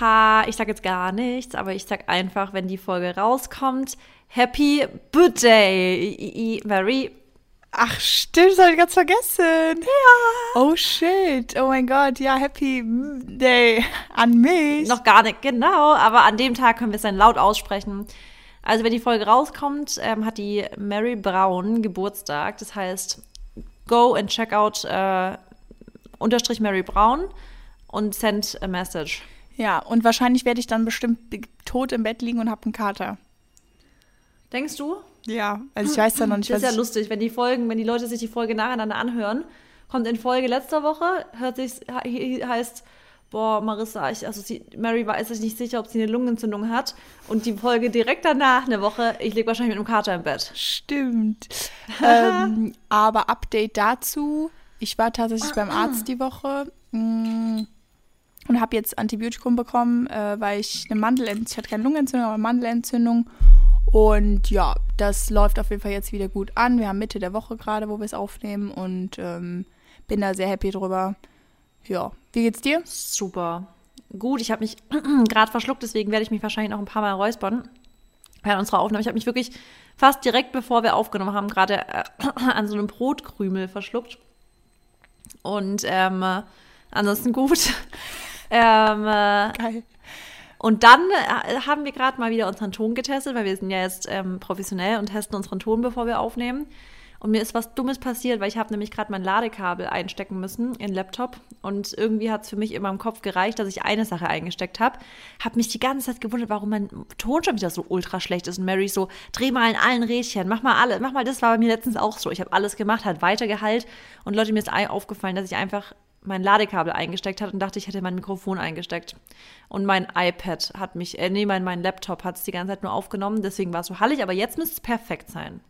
Haha, ich sag jetzt gar nichts, aber ich sag einfach, wenn die Folge rauskommt, Happy Birthday, Mary. Ach, stimmt, das habe ich ganz vergessen. Ja. Oh shit. Oh mein Gott, ja, Happy Day an mich. Noch gar nicht, genau, aber an dem Tag können wir es dann laut aussprechen. Also, wenn die Folge rauskommt, ähm, hat die Mary Brown Geburtstag. Das heißt, go and check out äh, unterstrich Mary Brown und send a message. Ja, und wahrscheinlich werde ich dann bestimmt tot im Bett liegen und habe einen Kater. Denkst du? Ja, also ich weiß ja noch nicht, Das ist ja lustig, wenn die Folgen, wenn die Leute sich die Folge nacheinander anhören, kommt in Folge letzter Woche, hört sich, he- heißt, boah, Marissa, ich, also sie, Mary war sich nicht sicher, ob sie eine Lungenentzündung hat. Und die Folge direkt danach, eine Woche, ich liege wahrscheinlich mit einem Kater im Bett. Stimmt. ähm, aber Update dazu. Ich war tatsächlich beim Arzt die Woche mm, und habe jetzt Antibiotikum bekommen, äh, weil ich eine Mandelentzündung, ich hatte keine Lungenentzündung, aber Mandelentzündung. Und ja, das läuft auf jeden Fall jetzt wieder gut an. Wir haben Mitte der Woche gerade, wo wir es aufnehmen und ähm, bin da sehr happy drüber. Ja, wie geht's dir? Super. Gut, ich habe mich gerade verschluckt, deswegen werde ich mich wahrscheinlich noch ein paar Mal räuspern während unserer Aufnahme. Ich habe mich wirklich fast direkt bevor wir aufgenommen haben, gerade äh, an so einem Brotkrümel verschluckt. Und ähm, äh, ansonsten gut. Ähm, äh, Geil. und dann äh, haben wir gerade mal wieder unseren Ton getestet, weil wir sind ja jetzt ähm, professionell und testen unseren Ton, bevor wir aufnehmen. Und mir ist was Dummes passiert, weil ich habe nämlich gerade mein Ladekabel einstecken müssen in den Laptop. Und irgendwie hat es für mich in meinem Kopf gereicht, dass ich eine Sache eingesteckt habe. Habe mich die ganze Zeit gewundert, warum mein Ton schon wieder so ultra schlecht ist. Und Mary so, dreh mal in allen Rädchen, mach mal alle, mach mal, das war bei mir letztens auch so. Ich habe alles gemacht, hat weitergeheilt. Und Leute, mir ist aufgefallen, dass ich einfach mein Ladekabel eingesteckt hat und dachte, ich hätte mein Mikrofon eingesteckt. Und mein iPad hat mich, äh, nee, mein, mein Laptop hat es die ganze Zeit nur aufgenommen, deswegen war es so hallig, aber jetzt müsste es perfekt sein.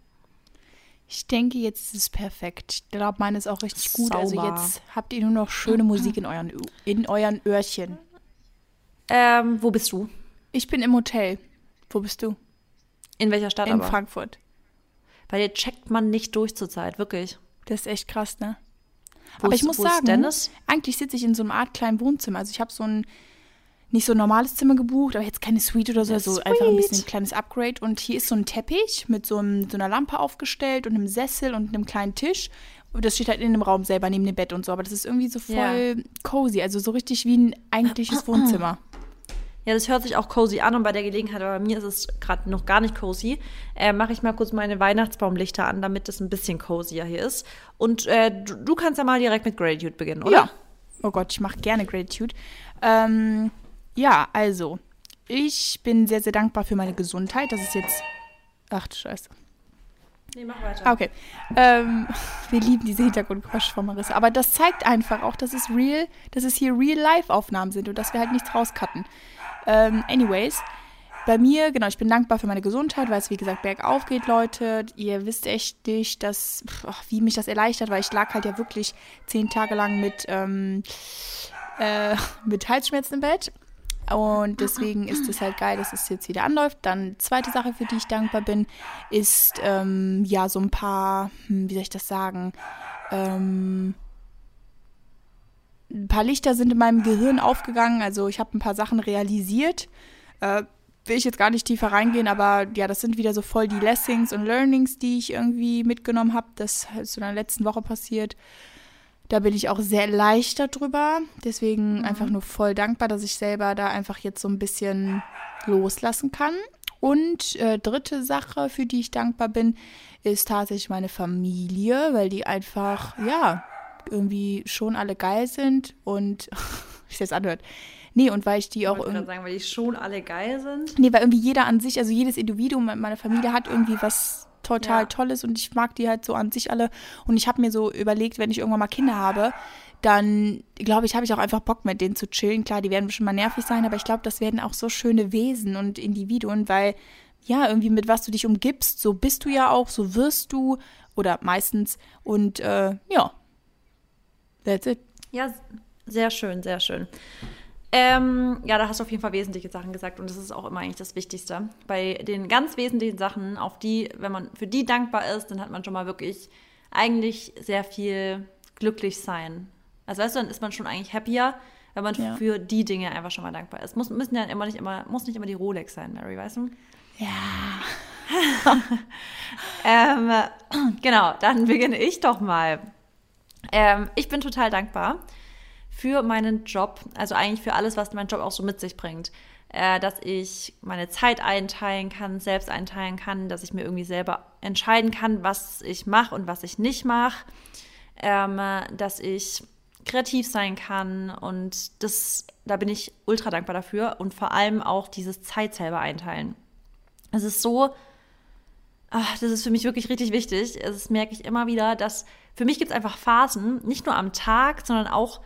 Ich denke, jetzt ist es perfekt. Ich glaube, meine ist auch richtig gut. Also jetzt habt ihr nur noch schöne Musik in euren, in euren Öhrchen. Ähm, wo bist du? Ich bin im Hotel. Wo bist du? In welcher Stadt In aber? Frankfurt. Weil hier checkt man nicht durch zurzeit, wirklich. Das ist echt krass, ne? Wo Aber ich muss sagen, Dennis? eigentlich sitze ich in so einer Art kleinen Wohnzimmer. Also ich habe so ein nicht so ein normales Zimmer gebucht, aber jetzt keine Suite oder so, Ja, so sweet. einfach ein bisschen ein kleines Upgrade. Und hier ist so ein Teppich mit so, einem, so einer Lampe aufgestellt und einem Sessel und einem kleinen Tisch. Und das steht halt in dem Raum selber neben dem Bett und so. Aber das ist irgendwie so voll cozy, also so richtig wie ein eigentliches Wohnzimmer. Ja, das hört sich auch cozy an und bei der Gelegenheit, aber bei mir ist es gerade noch gar nicht cozy, äh, mache ich mal kurz meine Weihnachtsbaumlichter an, damit es ein bisschen cozier hier ist. Und äh, du, du kannst ja mal direkt mit Gratitude beginnen, oder? Ja. Oh Gott, ich mache gerne Gratitude. Ähm, ja, also, ich bin sehr, sehr dankbar für meine Gesundheit. Das ist jetzt. Ach du Scheiße. Nee, mach weiter. Ah, Okay. Ähm, wir lieben diese Hintergrundgeräusche von Marissa. Aber das zeigt einfach auch, dass es real, dass es hier Real-Life-Aufnahmen sind und dass wir halt nichts rauscutten. Ähm, anyways, bei mir, genau, ich bin dankbar für meine Gesundheit, weil es wie gesagt bergauf geht, Leute. Ihr wisst echt nicht, dass, ach, wie mich das erleichtert, weil ich lag halt ja wirklich zehn Tage lang mit, ähm, äh, mit Halsschmerzen im Bett. Und deswegen ist es halt geil, dass es jetzt wieder anläuft. Dann zweite Sache, für die ich dankbar bin, ist ähm, ja so ein paar, hm, wie soll ich das sagen, ähm, ein paar Lichter sind in meinem Gehirn aufgegangen. Also ich habe ein paar Sachen realisiert. Äh, will ich jetzt gar nicht tiefer reingehen, aber ja, das sind wieder so voll die Lessons und Learnings, die ich irgendwie mitgenommen habe. Das ist so in der letzten Woche passiert. Da bin ich auch sehr erleichtert drüber. Deswegen einfach nur voll dankbar, dass ich selber da einfach jetzt so ein bisschen loslassen kann. Und äh, dritte Sache, für die ich dankbar bin, ist tatsächlich meine Familie, weil die einfach, ja, irgendwie schon alle geil sind und wie sich das anhört. Nee, und weil ich die Ich auch irgendwie. sagen, weil die schon alle geil sind. Nee, weil irgendwie jeder an sich, also jedes Individuum in meiner Familie hat irgendwie was total Ja. Tolles und ich mag die halt so an sich alle. Und ich habe mir so überlegt, wenn ich irgendwann mal Kinder habe, dann glaube ich, habe ich auch einfach Bock mit denen zu chillen. Klar, die werden bestimmt mal nervig sein, aber ich glaube, das werden auch so schöne Wesen und Individuen, weil ja, irgendwie mit was du dich umgibst, so bist du ja auch, so wirst du oder meistens und äh, ja, that's it. Ja, sehr schön, sehr schön. Ähm, ja, da hast du auf jeden Fall wesentliche Sachen gesagt und das ist auch immer eigentlich das Wichtigste. Bei den ganz wesentlichen Sachen, auf die, wenn man für die dankbar ist, dann hat man schon mal wirklich eigentlich sehr viel glücklich sein. Also weißt du, dann ist man schon eigentlich happier, wenn man ja. für die Dinge einfach schon mal dankbar ist. Muss, müssen ja immer nicht immer, muss nicht immer die Rolex sein, Mary, weißt du? Ja. ähm, genau, dann beginne ich doch mal. Ähm, ich bin total dankbar für meinen Job, also eigentlich für alles, was mein Job auch so mit sich bringt. Äh, dass ich meine Zeit einteilen kann, selbst einteilen kann, dass ich mir irgendwie selber entscheiden kann, was ich mache und was ich nicht mache. Ähm, dass ich kreativ sein kann und das, da bin ich ultra dankbar dafür und vor allem auch dieses Zeit selber einteilen. Es ist so, ach, das ist für mich wirklich richtig wichtig. Das merke ich immer wieder, dass für mich gibt es einfach Phasen, nicht nur am Tag, sondern auch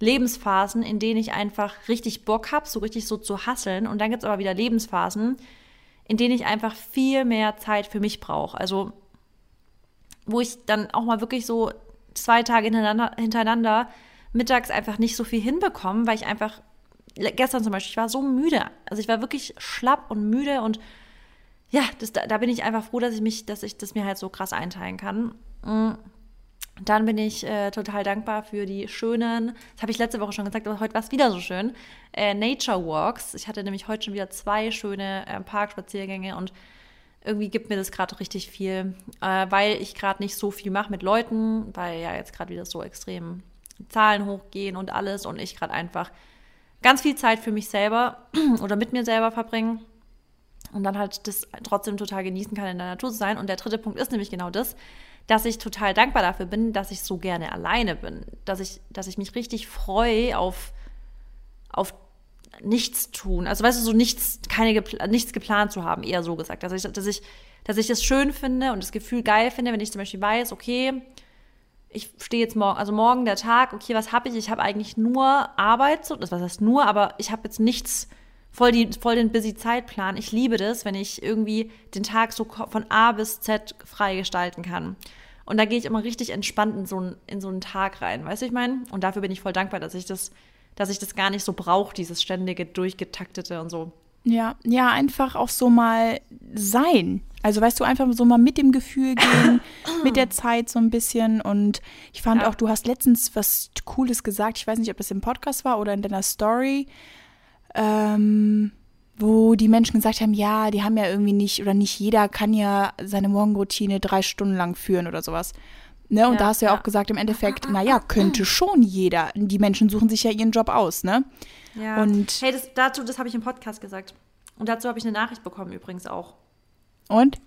Lebensphasen, in denen ich einfach richtig Bock habe, so richtig so zu hasseln. Und dann gibt es aber wieder Lebensphasen, in denen ich einfach viel mehr Zeit für mich brauche. Also wo ich dann auch mal wirklich so zwei Tage hintereinander, hintereinander mittags einfach nicht so viel hinbekomme, weil ich einfach, gestern zum Beispiel, ich war so müde. Also ich war wirklich schlapp und müde und ja, das, da, da bin ich einfach froh, dass ich mich, dass ich das mir halt so krass einteilen kann. Mm. Dann bin ich äh, total dankbar für die schönen, das habe ich letzte Woche schon gesagt, aber heute war es wieder so schön, äh, Nature Walks. Ich hatte nämlich heute schon wieder zwei schöne äh, Parkspaziergänge und irgendwie gibt mir das gerade richtig viel, äh, weil ich gerade nicht so viel mache mit Leuten, weil ja jetzt gerade wieder so extrem Zahlen hochgehen und alles und ich gerade einfach ganz viel Zeit für mich selber oder mit mir selber verbringe und dann halt das trotzdem total genießen kann, in der Natur zu sein. Und der dritte Punkt ist nämlich genau das, dass ich total dankbar dafür bin, dass ich so gerne alleine bin, dass ich, dass ich mich richtig freue auf, auf nichts tun. Also weißt du, so nichts, keine, nichts geplant zu haben, eher so gesagt. Also ich, dass ich, dass ich es schön finde und das Gefühl geil finde, wenn ich zum Beispiel weiß, okay, ich stehe jetzt morgen, also morgen der Tag, okay, was habe ich? Ich habe eigentlich nur Arbeit, das was heißt nur, aber ich habe jetzt nichts, voll, die, voll den busy Zeitplan. Ich liebe das, wenn ich irgendwie den Tag so von A bis Z frei gestalten kann. Und da gehe ich immer richtig entspannt in so, einen, in so einen Tag rein, weißt du, ich meine? Und dafür bin ich voll dankbar, dass ich das, dass ich das gar nicht so brauche, dieses ständige, durchgetaktete und so. Ja, ja, einfach auch so mal sein. Also weißt du, einfach so mal mit dem Gefühl gehen, mit der Zeit so ein bisschen. Und ich fand ja. auch, du hast letztens was Cooles gesagt. Ich weiß nicht, ob das im Podcast war oder in deiner Story, ähm, wo die Menschen gesagt haben, ja, die haben ja irgendwie nicht, oder nicht jeder kann ja seine Morgenroutine drei Stunden lang führen oder sowas. Ne? Und ja, da hast du ja, ja, auch gesagt, im Endeffekt, naja, könnte schon jeder. Die Menschen suchen sich ja ihren Job aus, ne? Ja. Und hey, das, dazu, das habe ich im Podcast gesagt. Und dazu habe ich eine Nachricht bekommen übrigens auch. Und?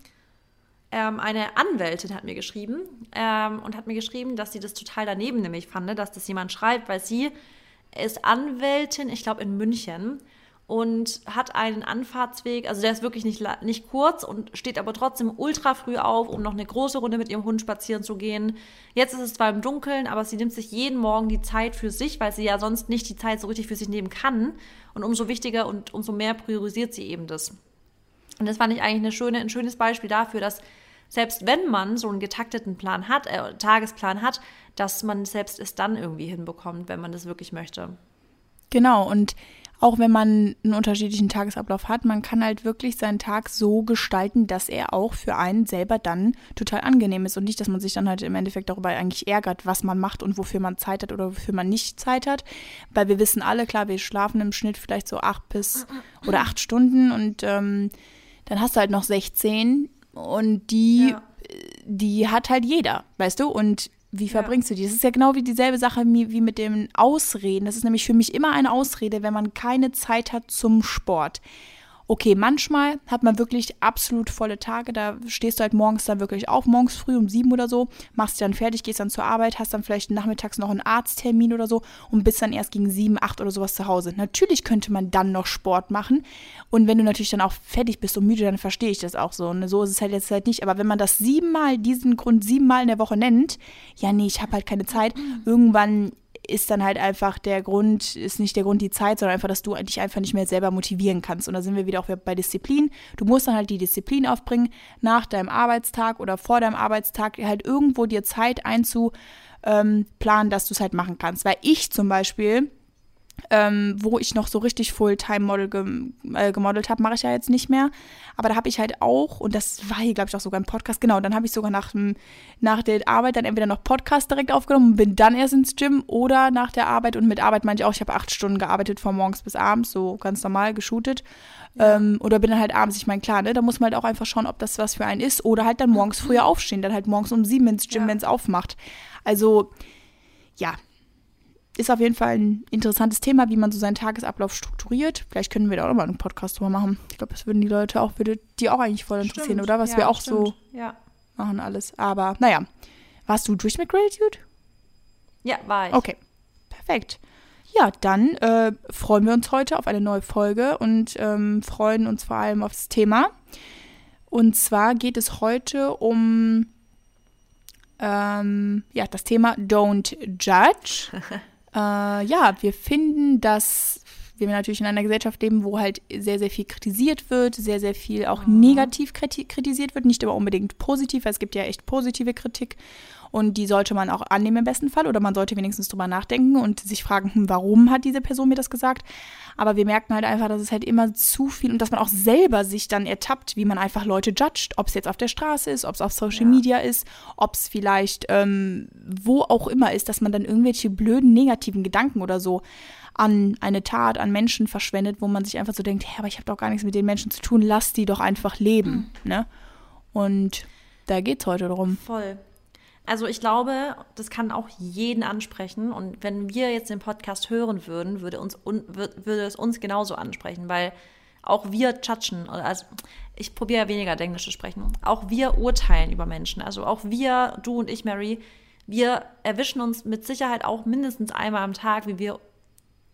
Ähm, eine Anwältin hat mir geschrieben ähm, und hat mir geschrieben, dass sie das total daneben nämlich fand, dass das jemand schreibt, weil sie ist Anwältin, ich glaube in München und hat einen Anfahrtsweg, also der ist wirklich nicht, nicht kurz und steht aber trotzdem ultra früh auf, um noch eine große Runde mit ihrem Hund spazieren zu gehen. Jetzt ist es zwar im Dunkeln, aber sie nimmt sich jeden Morgen die Zeit für sich, weil sie ja sonst nicht die Zeit so richtig für sich nehmen kann. Und umso wichtiger und umso mehr priorisiert sie eben das. Und das fand ich eigentlich eine schöne, ein schönes Beispiel dafür, dass selbst wenn man so einen getakteten Plan hat, äh, Tagesplan hat, dass man selbst es dann irgendwie hinbekommt, wenn man das wirklich möchte. Genau, und auch wenn man einen unterschiedlichen Tagesablauf hat, man kann halt wirklich seinen Tag so gestalten, dass er auch für einen selber dann total angenehm ist und nicht, dass man sich dann halt im Endeffekt darüber eigentlich ärgert, was man macht und wofür man Zeit hat oder wofür man nicht Zeit hat. Weil wir wissen alle, klar, wir schlafen im Schnitt vielleicht so acht bis oder acht Stunden und ähm, dann hast du halt noch 16 und die, ja. die hat halt jeder, weißt du? Und wie verbringst ja. du die? Das ist ja genau wie dieselbe Sache wie, wie mit dem Ausreden. Das ist nämlich für mich immer eine Ausrede, wenn man keine Zeit hat zum Sport. Okay, manchmal hat man wirklich absolut volle Tage. Da stehst du halt morgens dann wirklich auf, morgens früh um sieben oder so, machst dich dann fertig, gehst dann zur Arbeit, hast dann vielleicht nachmittags noch einen Arzttermin oder so und bist dann erst gegen sieben, acht oder sowas zu Hause. Natürlich könnte man dann noch Sport machen. Und wenn du natürlich dann auch fertig bist und müde, dann verstehe ich das auch so. Und so ist es halt jetzt halt nicht. Aber wenn man das siebenmal, diesen Grund siebenmal in der Woche nennt, ja, nee, ich habe halt keine Zeit. Irgendwann ist dann halt einfach der Grund, ist nicht der Grund die Zeit, sondern einfach, dass du dich einfach nicht mehr selber motivieren kannst. Und da sind wir wieder auch bei Disziplin. Du musst dann halt die Disziplin aufbringen, nach deinem Arbeitstag oder vor deinem Arbeitstag halt irgendwo dir Zeit einzuplanen, dass du es halt machen kannst. Weil ich zum Beispiel ähm, wo ich noch so richtig Fulltime-Model gem äh, gemodelt habe, mache ich ja jetzt nicht mehr. Aber da habe ich halt auch, und das war hier, glaube ich, auch sogar im Podcast, genau, dann habe ich sogar nach, nach der Arbeit dann entweder noch Podcast direkt aufgenommen und bin dann erst ins Gym oder nach der Arbeit. Und mit Arbeit meinte ich auch, ich habe acht Stunden gearbeitet, von morgens bis abends, so ganz normal geshootet. Ja. Ähm, oder bin dann halt abends, ich meine, klar, ne, da muss man halt auch einfach schauen, ob das was für einen ist. Oder halt dann morgens früher aufstehen, dann halt morgens um sieben ins Gym, ja. wenn es aufmacht. Also, ja, ist auf jeden Fall ein interessantes Thema, wie man so seinen Tagesablauf strukturiert. Vielleicht können wir da auch mal einen Podcast drüber machen. Ich glaube, das würden die Leute auch, würde die auch eigentlich voll interessieren, stimmt. oder? Was ja, wir auch stimmt. so ja. machen alles. Aber naja, warst du durch mit Gratitude? Ja, war ich. Okay, perfekt. Ja, dann äh, freuen wir uns heute auf eine neue Folge und ähm, freuen uns vor allem auf das Thema. Und zwar geht es heute um ähm, ja, das Thema Don't Judge. Äh, ja, wir finden, dass wir natürlich in einer Gesellschaft leben, wo halt sehr, sehr viel kritisiert wird, sehr, sehr viel auch mhm. negativ kritisiert wird, nicht immer unbedingt positiv, weil es gibt ja echt positive Kritik und die sollte man auch annehmen im besten Fall oder man sollte wenigstens drüber nachdenken und sich fragen, hm, warum hat diese Person mir das gesagt? Aber wir merken halt einfach, dass es halt immer zu viel und dass man auch selber sich dann ertappt, wie man einfach Leute judgt, ob es jetzt auf der Straße ist, ob es auf Social ja. Media ist, ob es vielleicht ähm, wo auch immer ist, dass man dann irgendwelche blöden negativen Gedanken oder so an eine Tat, an Menschen verschwendet, wo man sich einfach so denkt, hey, aber ich habe doch gar nichts mit den Menschen zu tun, lass die doch einfach leben. Mhm. Ne? Und da geht es heute darum. Voll. Also ich glaube, das kann auch jeden ansprechen. Und wenn wir jetzt den Podcast hören würden, würde, uns, würde es uns genauso ansprechen, weil auch wir judgen. Also ich probiere ja weniger Englisch zu sprechen. Auch wir urteilen über Menschen. Also auch wir, du und ich, Mary, wir erwischen uns mit Sicherheit auch mindestens einmal am Tag, wie wir,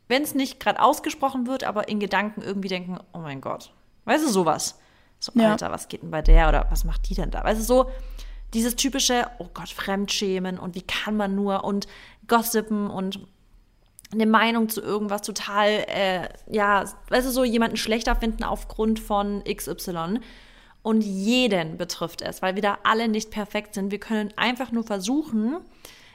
wenn es nicht gerade ausgesprochen wird, aber in Gedanken irgendwie denken, oh mein Gott. Weißt du, sowas. So, ja. Alter, was geht denn bei der oder was macht die denn da? Weißt du, so, dieses typische, oh Gott, Fremdschämen und wie kann man nur und Gossipen und eine Meinung zu irgendwas total, äh, ja, weißt du, so jemanden schlechter finden aufgrund von XY. Und jeden betrifft es, weil wir da alle nicht perfekt sind. Wir können einfach nur versuchen,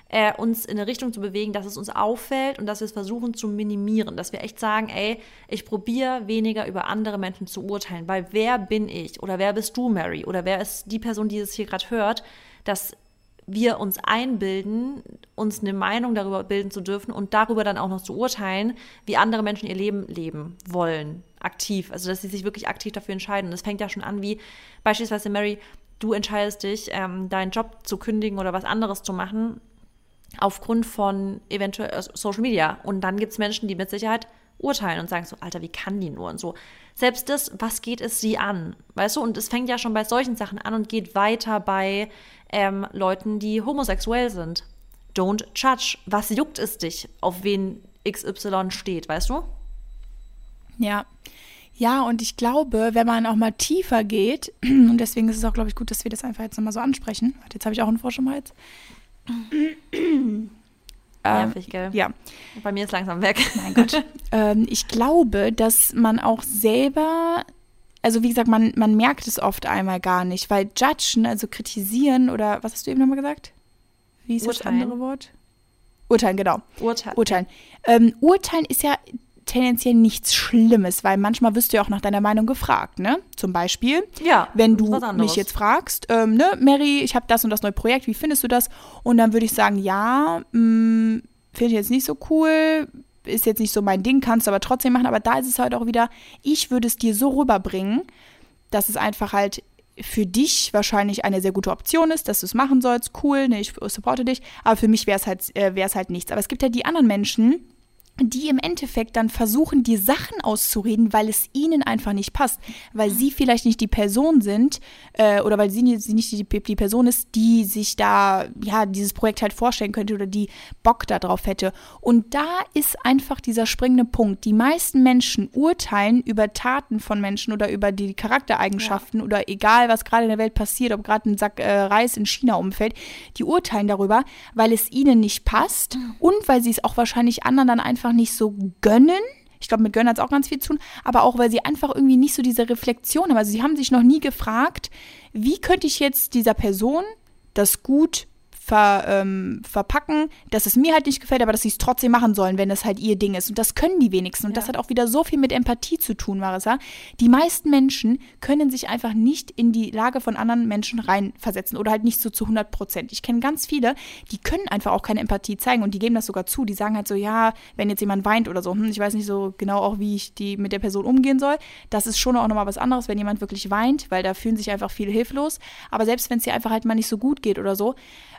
äh, uns in eine Richtung zu bewegen, dass es uns auffällt und dass wir es versuchen zu minimieren. Dass wir echt sagen, ey, ich probiere weniger über andere Menschen zu urteilen, weil wer bin ich oder wer bist du, Mary, oder wer ist die Person, die es hier gerade hört, dass wir uns einbilden, uns eine Meinung darüber bilden zu dürfen und darüber dann auch noch zu urteilen, wie andere Menschen ihr Leben leben wollen, aktiv. Also, dass sie sich wirklich aktiv dafür entscheiden. Das fängt ja schon an, wie beispielsweise Mary, du entscheidest dich, ähm, deinen Job zu kündigen oder was anderes zu machen, aufgrund von eventuell äh, Social Media. Und dann gibt es Menschen, die mit Sicherheit urteilen und sagen so, Alter, wie kann die nur und so. Selbst das, was geht es sie an? Weißt du, und es fängt ja schon bei solchen Sachen an und geht weiter bei ähm, Leuten, die homosexuell sind. Don't judge. Was juckt es dich, auf wen XY steht, weißt du? Ja. Ja, und ich glaube, wenn man auch mal tiefer geht, und deswegen ist es auch, glaube ich, gut, dass wir das einfach jetzt nochmal so ansprechen. Jetzt habe ich auch einen Frosch im Hals. Nervig, gell? Ja. Bei mir ist langsam weg. Mein Gott. ähm, ich glaube, dass man auch selber, also wie gesagt, man, man merkt es oft einmal gar nicht, weil judgen, also kritisieren oder was hast du eben nochmal gesagt? Wie ist Urteilen. das andere Wort? Urteilen, genau. Urteilen. Urteilen. Ähm, Urteilen ist ja tendenziell nichts Schlimmes, weil manchmal wirst du ja auch nach deiner Meinung gefragt, ne? Zum Beispiel, ja, wenn du mich jetzt fragst, ähm, ne, Mary, ich habe das und das neue Projekt, wie findest du das? Und dann würde ich sagen, ja, mm, finde ich jetzt nicht so cool, ist jetzt nicht so mein Ding, kannst du aber trotzdem machen. Aber da ist es halt auch wieder, ich würde es dir so rüberbringen, dass es einfach halt für dich wahrscheinlich eine sehr gute Option ist, dass du es machen sollst, cool, ne, ich supporte dich, aber für mich wäre es halt, äh, halt nichts. Aber es gibt ja die anderen Menschen, die im Endeffekt dann versuchen, die Sachen auszureden, weil es ihnen einfach nicht passt, weil sie vielleicht nicht die Person sind äh, oder weil sie, sie nicht die, die, Person ist, die sich da ja dieses Projekt halt vorstellen könnte oder die Bock darauf hätte. Und da ist einfach dieser springende Punkt. Die meisten Menschen urteilen über Taten von Menschen oder über die Charaktereigenschaften ja. oder egal, was gerade in der Welt passiert, ob gerade ein Sack äh, Reis in China umfällt, die urteilen darüber, weil es ihnen nicht passt mhm. und weil sie es auch wahrscheinlich anderen dann einfach einfach nicht so gönnen. Ich glaube, mit Gönnen hat es auch ganz viel zu tun, aber auch, weil sie einfach irgendwie nicht so diese Reflexion haben. Also sie haben sich noch nie gefragt, wie könnte ich jetzt dieser Person das gut ver, ähm, verpacken, dass es mir halt nicht gefällt, aber dass sie es trotzdem machen sollen, wenn es halt ihr Ding ist. Und das können die wenigsten. Und ja. das hat auch wieder so viel mit Empathie zu tun, Marissa. Die meisten Menschen können sich einfach nicht in die Lage von anderen Menschen reinversetzen oder halt nicht so zu 100 Prozent. Ich kenne ganz viele, die können einfach auch keine Empathie zeigen und die geben das sogar zu. Die sagen halt so, ja, wenn jetzt jemand weint oder so, hm, ich weiß nicht so genau auch, wie ich die mit der Person umgehen soll. Das ist schon auch nochmal was anderes, wenn jemand wirklich weint, weil da fühlen sich einfach viele hilflos. Aber selbst wenn es dir einfach halt mal nicht so gut geht oder so,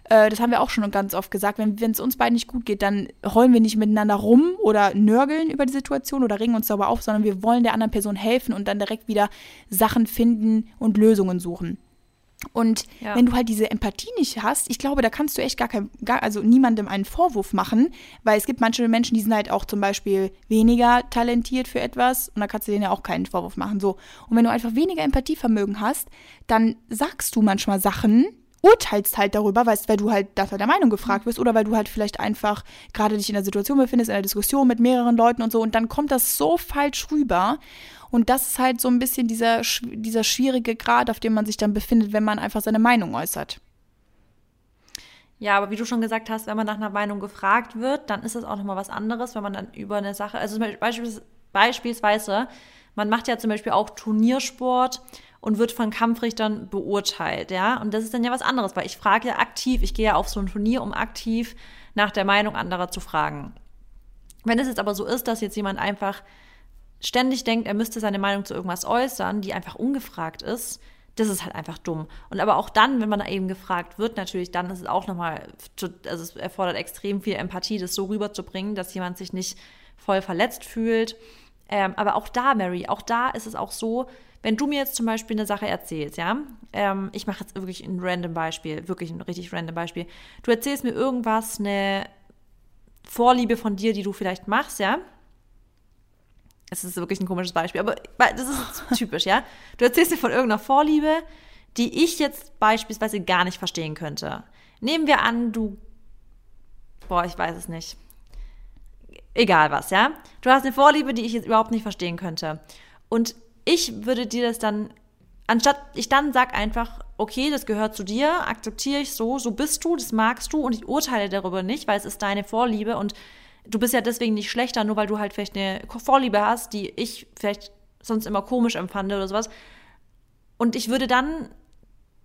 äh, das haben wir auch schon ganz oft gesagt, wenn es uns beiden nicht gut geht, dann heulen wir nicht miteinander rum oder nörgeln über die Situation oder ringen uns darüber auf, sondern wir wollen der anderen Person helfen und dann direkt wieder Sachen finden und Lösungen suchen. Und ja. wenn du halt diese Empathie nicht hast, ich glaube, da kannst du echt gar kein, gar, also niemandem einen Vorwurf machen, weil es gibt manche Menschen, die sind halt auch zum Beispiel weniger talentiert für etwas und da kannst du denen ja auch keinen Vorwurf machen. So. Und wenn du einfach weniger Empathievermögen hast, dann sagst du manchmal Sachen, urteilst halt darüber, weißt, weil du halt dafür der Meinung gefragt wirst oder weil du halt vielleicht einfach gerade dich in der Situation befindest, in einer Diskussion mit mehreren Leuten und so und dann kommt das so falsch rüber und das ist halt so ein bisschen dieser, dieser schwierige Grad, auf dem man sich dann befindet, wenn man einfach seine Meinung äußert. Ja, aber wie du schon gesagt hast, wenn man nach einer Meinung gefragt wird, dann ist es auch nochmal was anderes, wenn man dann über eine Sache, also beispielsweise, man macht ja zum Beispiel auch Turniersport und wird von Kampfrichtern beurteilt, ja. Und das ist dann ja was anderes, weil ich frage ja aktiv, ich gehe ja auf so ein Turnier, um aktiv nach der Meinung anderer zu fragen. Wenn es jetzt aber so ist, dass jetzt jemand einfach ständig denkt, er müsste seine Meinung zu irgendwas äußern, die einfach ungefragt ist, das ist halt einfach dumm. Und aber auch dann, wenn man eben gefragt wird, natürlich, dann ist es auch nochmal, also es erfordert extrem viel Empathie, das so rüberzubringen, dass jemand sich nicht voll verletzt fühlt. Ähm, aber auch da, Mary, auch da ist es auch so, wenn du mir jetzt zum Beispiel eine Sache erzählst, ja, ähm, ich mache jetzt wirklich ein random Beispiel, wirklich ein richtig random Beispiel. Du erzählst mir irgendwas, eine Vorliebe von dir, die du vielleicht machst, ja. Es ist wirklich ein komisches Beispiel, aber das ist typisch, ja. Du erzählst mir von irgendeiner Vorliebe, die ich jetzt beispielsweise gar nicht verstehen könnte. Nehmen wir an, du, boah, ich weiß es nicht. Egal was, ja. Du hast eine Vorliebe, die ich jetzt überhaupt nicht verstehen könnte. Und ich würde dir das dann, anstatt ich dann sag einfach, okay, das gehört zu dir, akzeptiere ich so, so bist du, das magst du und ich urteile darüber nicht, weil es ist deine Vorliebe und du bist ja deswegen nicht schlechter, nur weil du halt vielleicht eine Vorliebe hast, die ich vielleicht sonst immer komisch empfand oder sowas. Und ich würde dann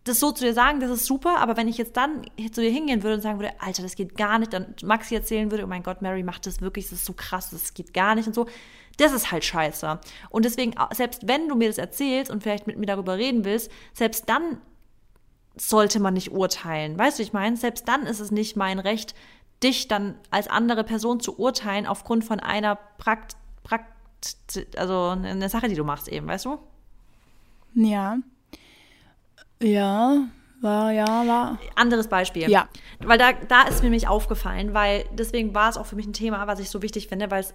das so zu dir sagen, das ist super, aber wenn ich jetzt dann zu dir hingehen würde und sagen würde, Alter, das geht gar nicht, dann Maxi erzählen würde, oh mein Gott, Mary macht das wirklich, das ist so krass, das geht gar nicht und so, das ist halt scheiße. Und deswegen, selbst wenn du mir das erzählst und vielleicht mit mir darüber reden willst, selbst dann sollte man nicht urteilen. Weißt du, ich meine, selbst dann ist es nicht mein Recht, dich dann als andere Person zu urteilen aufgrund von einer Prakt, Prakt also eine Sache, die du machst eben, weißt du? Ja. Ja, war, ja, war. Anderes Beispiel. Ja. Weil da, da ist mir nämlich aufgefallen, weil deswegen war es auch für mich ein Thema, was ich so wichtig finde, weil es,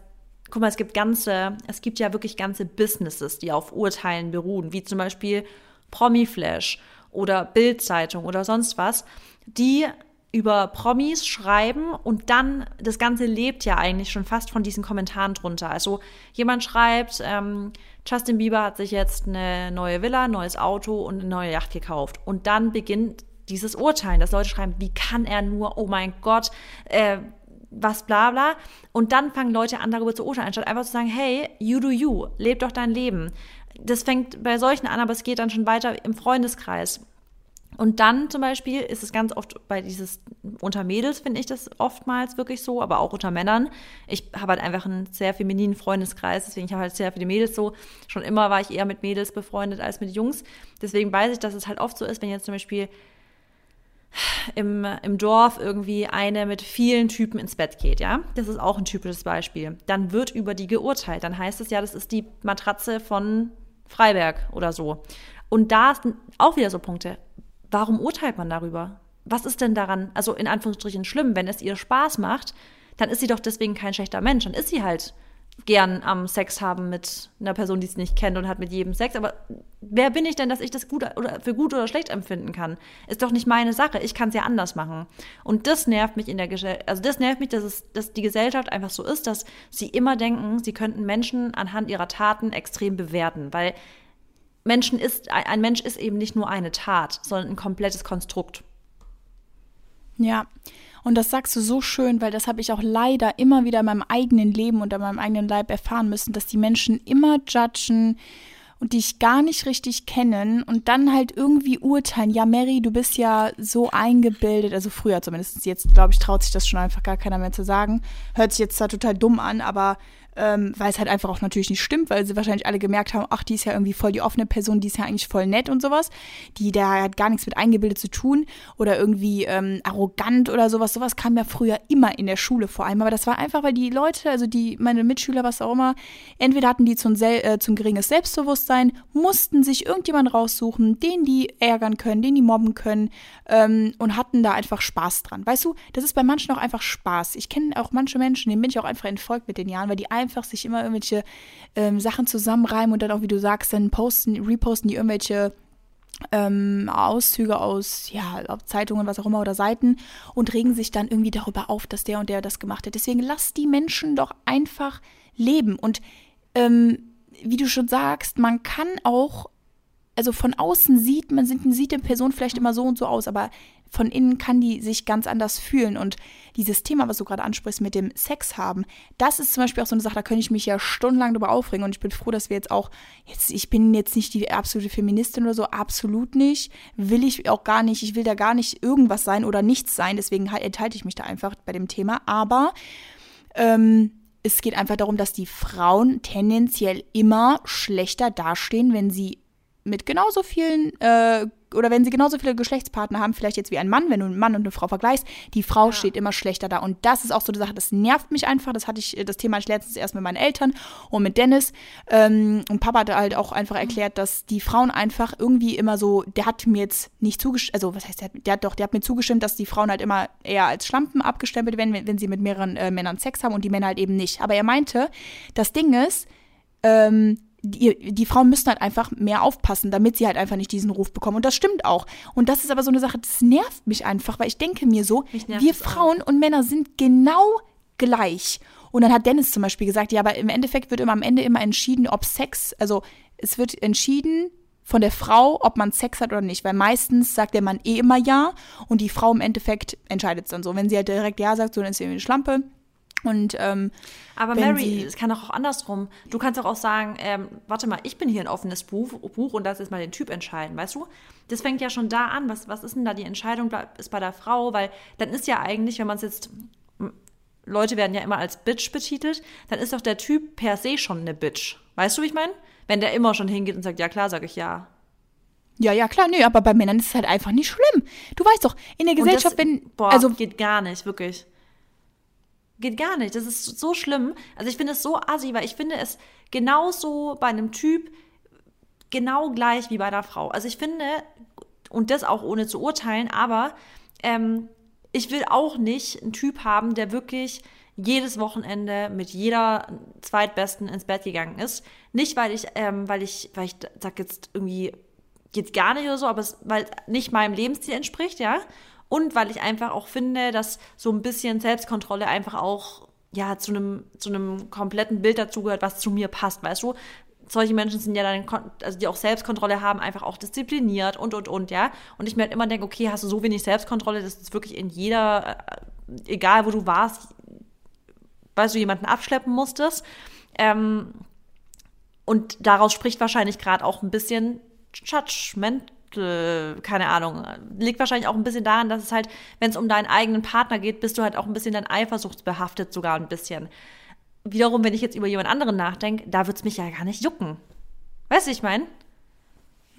guck mal, es gibt ganze, es gibt ja wirklich ganze Businesses, die auf Urteilen beruhen, wie zum Beispiel Promiflash oder Bildzeitung oder sonst was, die über Promis schreiben und dann, das Ganze lebt ja eigentlich schon fast von diesen Kommentaren drunter. Also jemand schreibt, ähm, Justin Bieber hat sich jetzt eine neue Villa, neues Auto und eine neue Yacht gekauft. Und dann beginnt dieses Urteilen, dass Leute schreiben, wie kann er nur, oh mein Gott, äh, was bla bla. Und dann fangen Leute an, darüber zu urteilen, anstatt einfach zu sagen, hey, you do you, leb doch dein Leben. Das fängt bei solchen an, aber es geht dann schon weiter im Freundeskreis. Und dann zum Beispiel ist es ganz oft bei dieses, unter Mädels finde ich das oftmals wirklich so, aber auch unter Männern. Ich habe halt einfach einen sehr femininen Freundeskreis, deswegen ich habe halt sehr viele Mädels so. Schon immer war ich eher mit Mädels befreundet als mit Jungs. Deswegen weiß ich, dass es halt oft so ist, wenn jetzt zum Beispiel im, im Dorf irgendwie eine mit vielen Typen ins Bett geht, ja. Das ist auch ein typisches Beispiel. Dann wird über die geurteilt. Dann heißt es ja, das ist die Matratze von Freiberg oder so. Und da sind auch wieder so Punkte warum urteilt man darüber? Was ist denn daran, also in Anführungsstrichen schlimm, wenn es ihr Spaß macht, dann ist sie doch deswegen kein schlechter Mensch. Dann ist sie halt gern am Sex haben mit einer Person, die sie nicht kennt und hat mit jedem Sex. Aber wer bin ich denn, dass ich das gut oder für gut oder schlecht empfinden kann? Ist doch nicht meine Sache. Ich kann es ja anders machen. Und das nervt mich in der Gesellschaft. Also das nervt mich, dass, es, dass die Gesellschaft einfach so ist, dass sie immer denken, sie könnten Menschen anhand ihrer Taten extrem bewerten. Weil Menschen ist, ein Mensch ist eben nicht nur eine Tat, sondern ein komplettes Konstrukt. Ja, und das sagst du so schön, weil das habe ich auch leider immer wieder in meinem eigenen Leben und an meinem eigenen Leib erfahren müssen, dass die Menschen immer judgen und die ich gar nicht richtig kennen und dann halt irgendwie urteilen, ja Mary, du bist ja so eingebildet, also früher zumindest, jetzt glaube ich, traut sich das schon einfach gar keiner mehr zu sagen. Hört sich jetzt zwar total dumm an, aber ähm, weil es halt einfach auch natürlich nicht stimmt, weil sie wahrscheinlich alle gemerkt haben, ach, die ist ja irgendwie voll die offene Person, die ist ja eigentlich voll nett und sowas. Die, der hat gar nichts mit eingebildet zu tun oder irgendwie ähm, arrogant oder sowas. Sowas kam ja früher immer in der Schule vor allem. Aber das war einfach, weil die Leute, also die, meine Mitschüler, was auch immer, entweder hatten die zum, äh, zum geringes Selbstbewusstsein, mussten sich irgendjemand raussuchen, den die ärgern können, den die mobben können ähm, und hatten da einfach Spaß dran. Weißt du, das ist bei manchen auch einfach Spaß. Ich kenne auch manche Menschen, denen bin ich auch einfach entfolgt mit den Jahren, weil die einfach einfach sich immer irgendwelche ähm, Sachen zusammenreimen und dann auch, wie du sagst, dann posten, reposten die irgendwelche ähm, Auszüge aus, ja, Zeitungen, was auch immer oder Seiten und regen sich dann irgendwie darüber auf, dass der und der das gemacht hat. Deswegen lass die Menschen doch einfach leben. Und ähm, wie du schon sagst, man kann auch, also von außen sieht man, sieht eine Person vielleicht immer so und so aus, aber von innen kann die sich ganz anders fühlen. Und dieses Thema, was du gerade ansprichst mit dem Sex haben, das ist zum Beispiel auch so eine Sache, da könnte ich mich ja stundenlang darüber aufregen. Und ich bin froh, dass wir jetzt auch, jetzt, ich bin jetzt nicht die absolute Feministin oder so, absolut nicht. Will ich auch gar nicht, ich will da gar nicht irgendwas sein oder nichts sein. Deswegen halt, enthalte ich mich da einfach bei dem Thema. Aber ähm, es geht einfach darum, dass die Frauen tendenziell immer schlechter dastehen, wenn sie mit genauso vielen äh, oder wenn sie genauso viele Geschlechtspartner haben, vielleicht jetzt wie ein Mann, wenn du einen Mann und eine Frau vergleichst, die Frau ja. steht immer schlechter da. Und das ist auch so eine Sache, das nervt mich einfach. Das hatte ich, das Thema hatte ich letztens erst mit meinen Eltern und mit Dennis. Ähm, und Papa hat halt auch einfach erklärt, dass die Frauen einfach irgendwie immer so, der hat mir jetzt nicht zugestimmt, also was heißt, der, der hat doch, der hat mir zugestimmt, dass die Frauen halt immer eher als Schlampen abgestempelt werden, wenn, wenn sie mit mehreren äh, Männern Sex haben und die Männer halt eben nicht. Aber er meinte, das Ding ist, ähm, die, die Frauen müssen halt einfach mehr aufpassen, damit sie halt einfach nicht diesen Ruf bekommen. Und das stimmt auch. Und das ist aber so eine Sache, das nervt mich einfach, weil ich denke mir so, wir Frauen auch. und Männer sind genau gleich. Und dann hat Dennis zum Beispiel gesagt, ja, aber im Endeffekt wird immer am Ende immer entschieden, ob Sex, also es wird entschieden von der Frau, ob man Sex hat oder nicht. Weil meistens sagt der Mann eh immer ja und die Frau im Endeffekt entscheidet es dann so. Wenn sie halt direkt ja sagt, so dann ist sie irgendwie eine Schlampe. Und ähm, aber Mary, es kann auch andersrum. Du kannst auch, auch sagen, ähm, warte mal, ich bin hier ein offenes Buch, Buch und das ist mal den Typ entscheiden, weißt du? Das fängt ja schon da an. Was, was ist denn da die Entscheidung? Ist bei der Frau, weil dann ist ja eigentlich, wenn man es jetzt Leute werden ja immer als Bitch betitelt, dann ist doch der Typ per se schon eine Bitch. Weißt du, wie ich meine? Wenn der immer schon hingeht und sagt, ja klar, sage ich ja. Ja, ja, klar, nö, aber bei Männern ist es halt einfach nicht schlimm. Du weißt doch, in der Gesellschaft, das, wenn. Boah, also geht gar nicht, wirklich. Geht gar nicht. Das ist so schlimm. Also ich finde es so assi, weil ich finde es genauso bei einem Typ genau gleich wie bei der Frau. Also ich finde, und das auch ohne zu urteilen, aber ähm, ich will auch nicht einen Typ haben, der wirklich jedes Wochenende mit jeder Zweitbesten ins Bett gegangen ist. Nicht, weil ich, ähm, weil ich, weil ich sag jetzt irgendwie, geht gar nicht oder so, aber es, weil nicht meinem Lebensstil entspricht, ja und weil ich einfach auch finde, dass so ein bisschen Selbstkontrolle einfach auch ja zu einem zu einem kompletten Bild dazugehört, was zu mir passt, weißt du? Solche Menschen sind ja dann, also die auch Selbstkontrolle haben, einfach auch diszipliniert und und und, ja. Und ich mir halt immer denke, okay, hast du so wenig Selbstkontrolle, dass es wirklich in jeder, äh, egal wo du warst, weißt du, jemanden abschleppen musstest. Ähm, und daraus spricht wahrscheinlich gerade auch ein bisschen Judgment äh, keine Ahnung, liegt wahrscheinlich auch ein bisschen daran, dass es halt, wenn es um deinen eigenen Partner geht, bist du halt auch ein bisschen dann eifersuchtsbehaftet, sogar ein bisschen. Wiederum, wenn ich jetzt über jemand anderen nachdenke, da wird es mich ja gar nicht jucken. Weißt du, ich meine?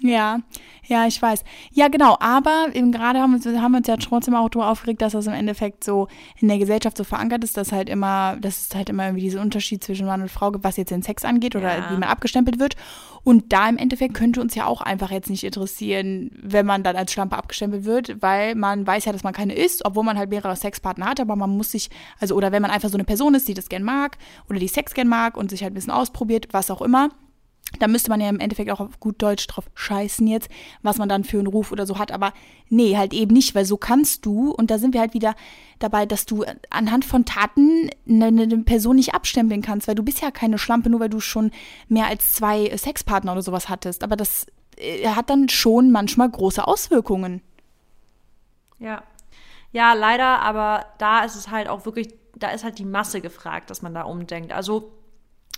Ja, ja, ich weiß. Ja, genau, aber eben gerade haben wir, haben wir uns ja trotzdem auch darüber aufgeregt, dass das im Endeffekt so in der Gesellschaft so verankert ist, dass halt immer, dass es halt immer irgendwie diesen Unterschied zwischen Mann und Frau gibt, was jetzt den Sex angeht oder ja. wie man abgestempelt wird. Und da im Endeffekt könnte uns ja auch einfach jetzt nicht interessieren, wenn man dann als Schlampe abgestempelt wird, weil man weiß ja, dass man keine ist, obwohl man halt mehrere Sexpartner hat, aber man muss sich, also oder wenn man einfach so eine Person ist, die das gern mag oder die Sex gern mag und sich halt ein bisschen ausprobiert, was auch immer da müsste man ja im Endeffekt auch auf gut Deutsch drauf scheißen jetzt, was man dann für einen Ruf oder so hat. Aber nee, halt eben nicht, weil so kannst du, und da sind wir halt wieder dabei, dass du anhand von Taten eine, eine Person nicht abstempeln kannst, weil du bist ja keine Schlampe, nur weil du schon mehr als zwei Sexpartner oder sowas hattest. Aber das äh, hat dann schon manchmal große Auswirkungen. Ja. Ja, leider, aber da ist es halt auch wirklich, da ist halt die Masse gefragt, dass man da umdenkt. Also,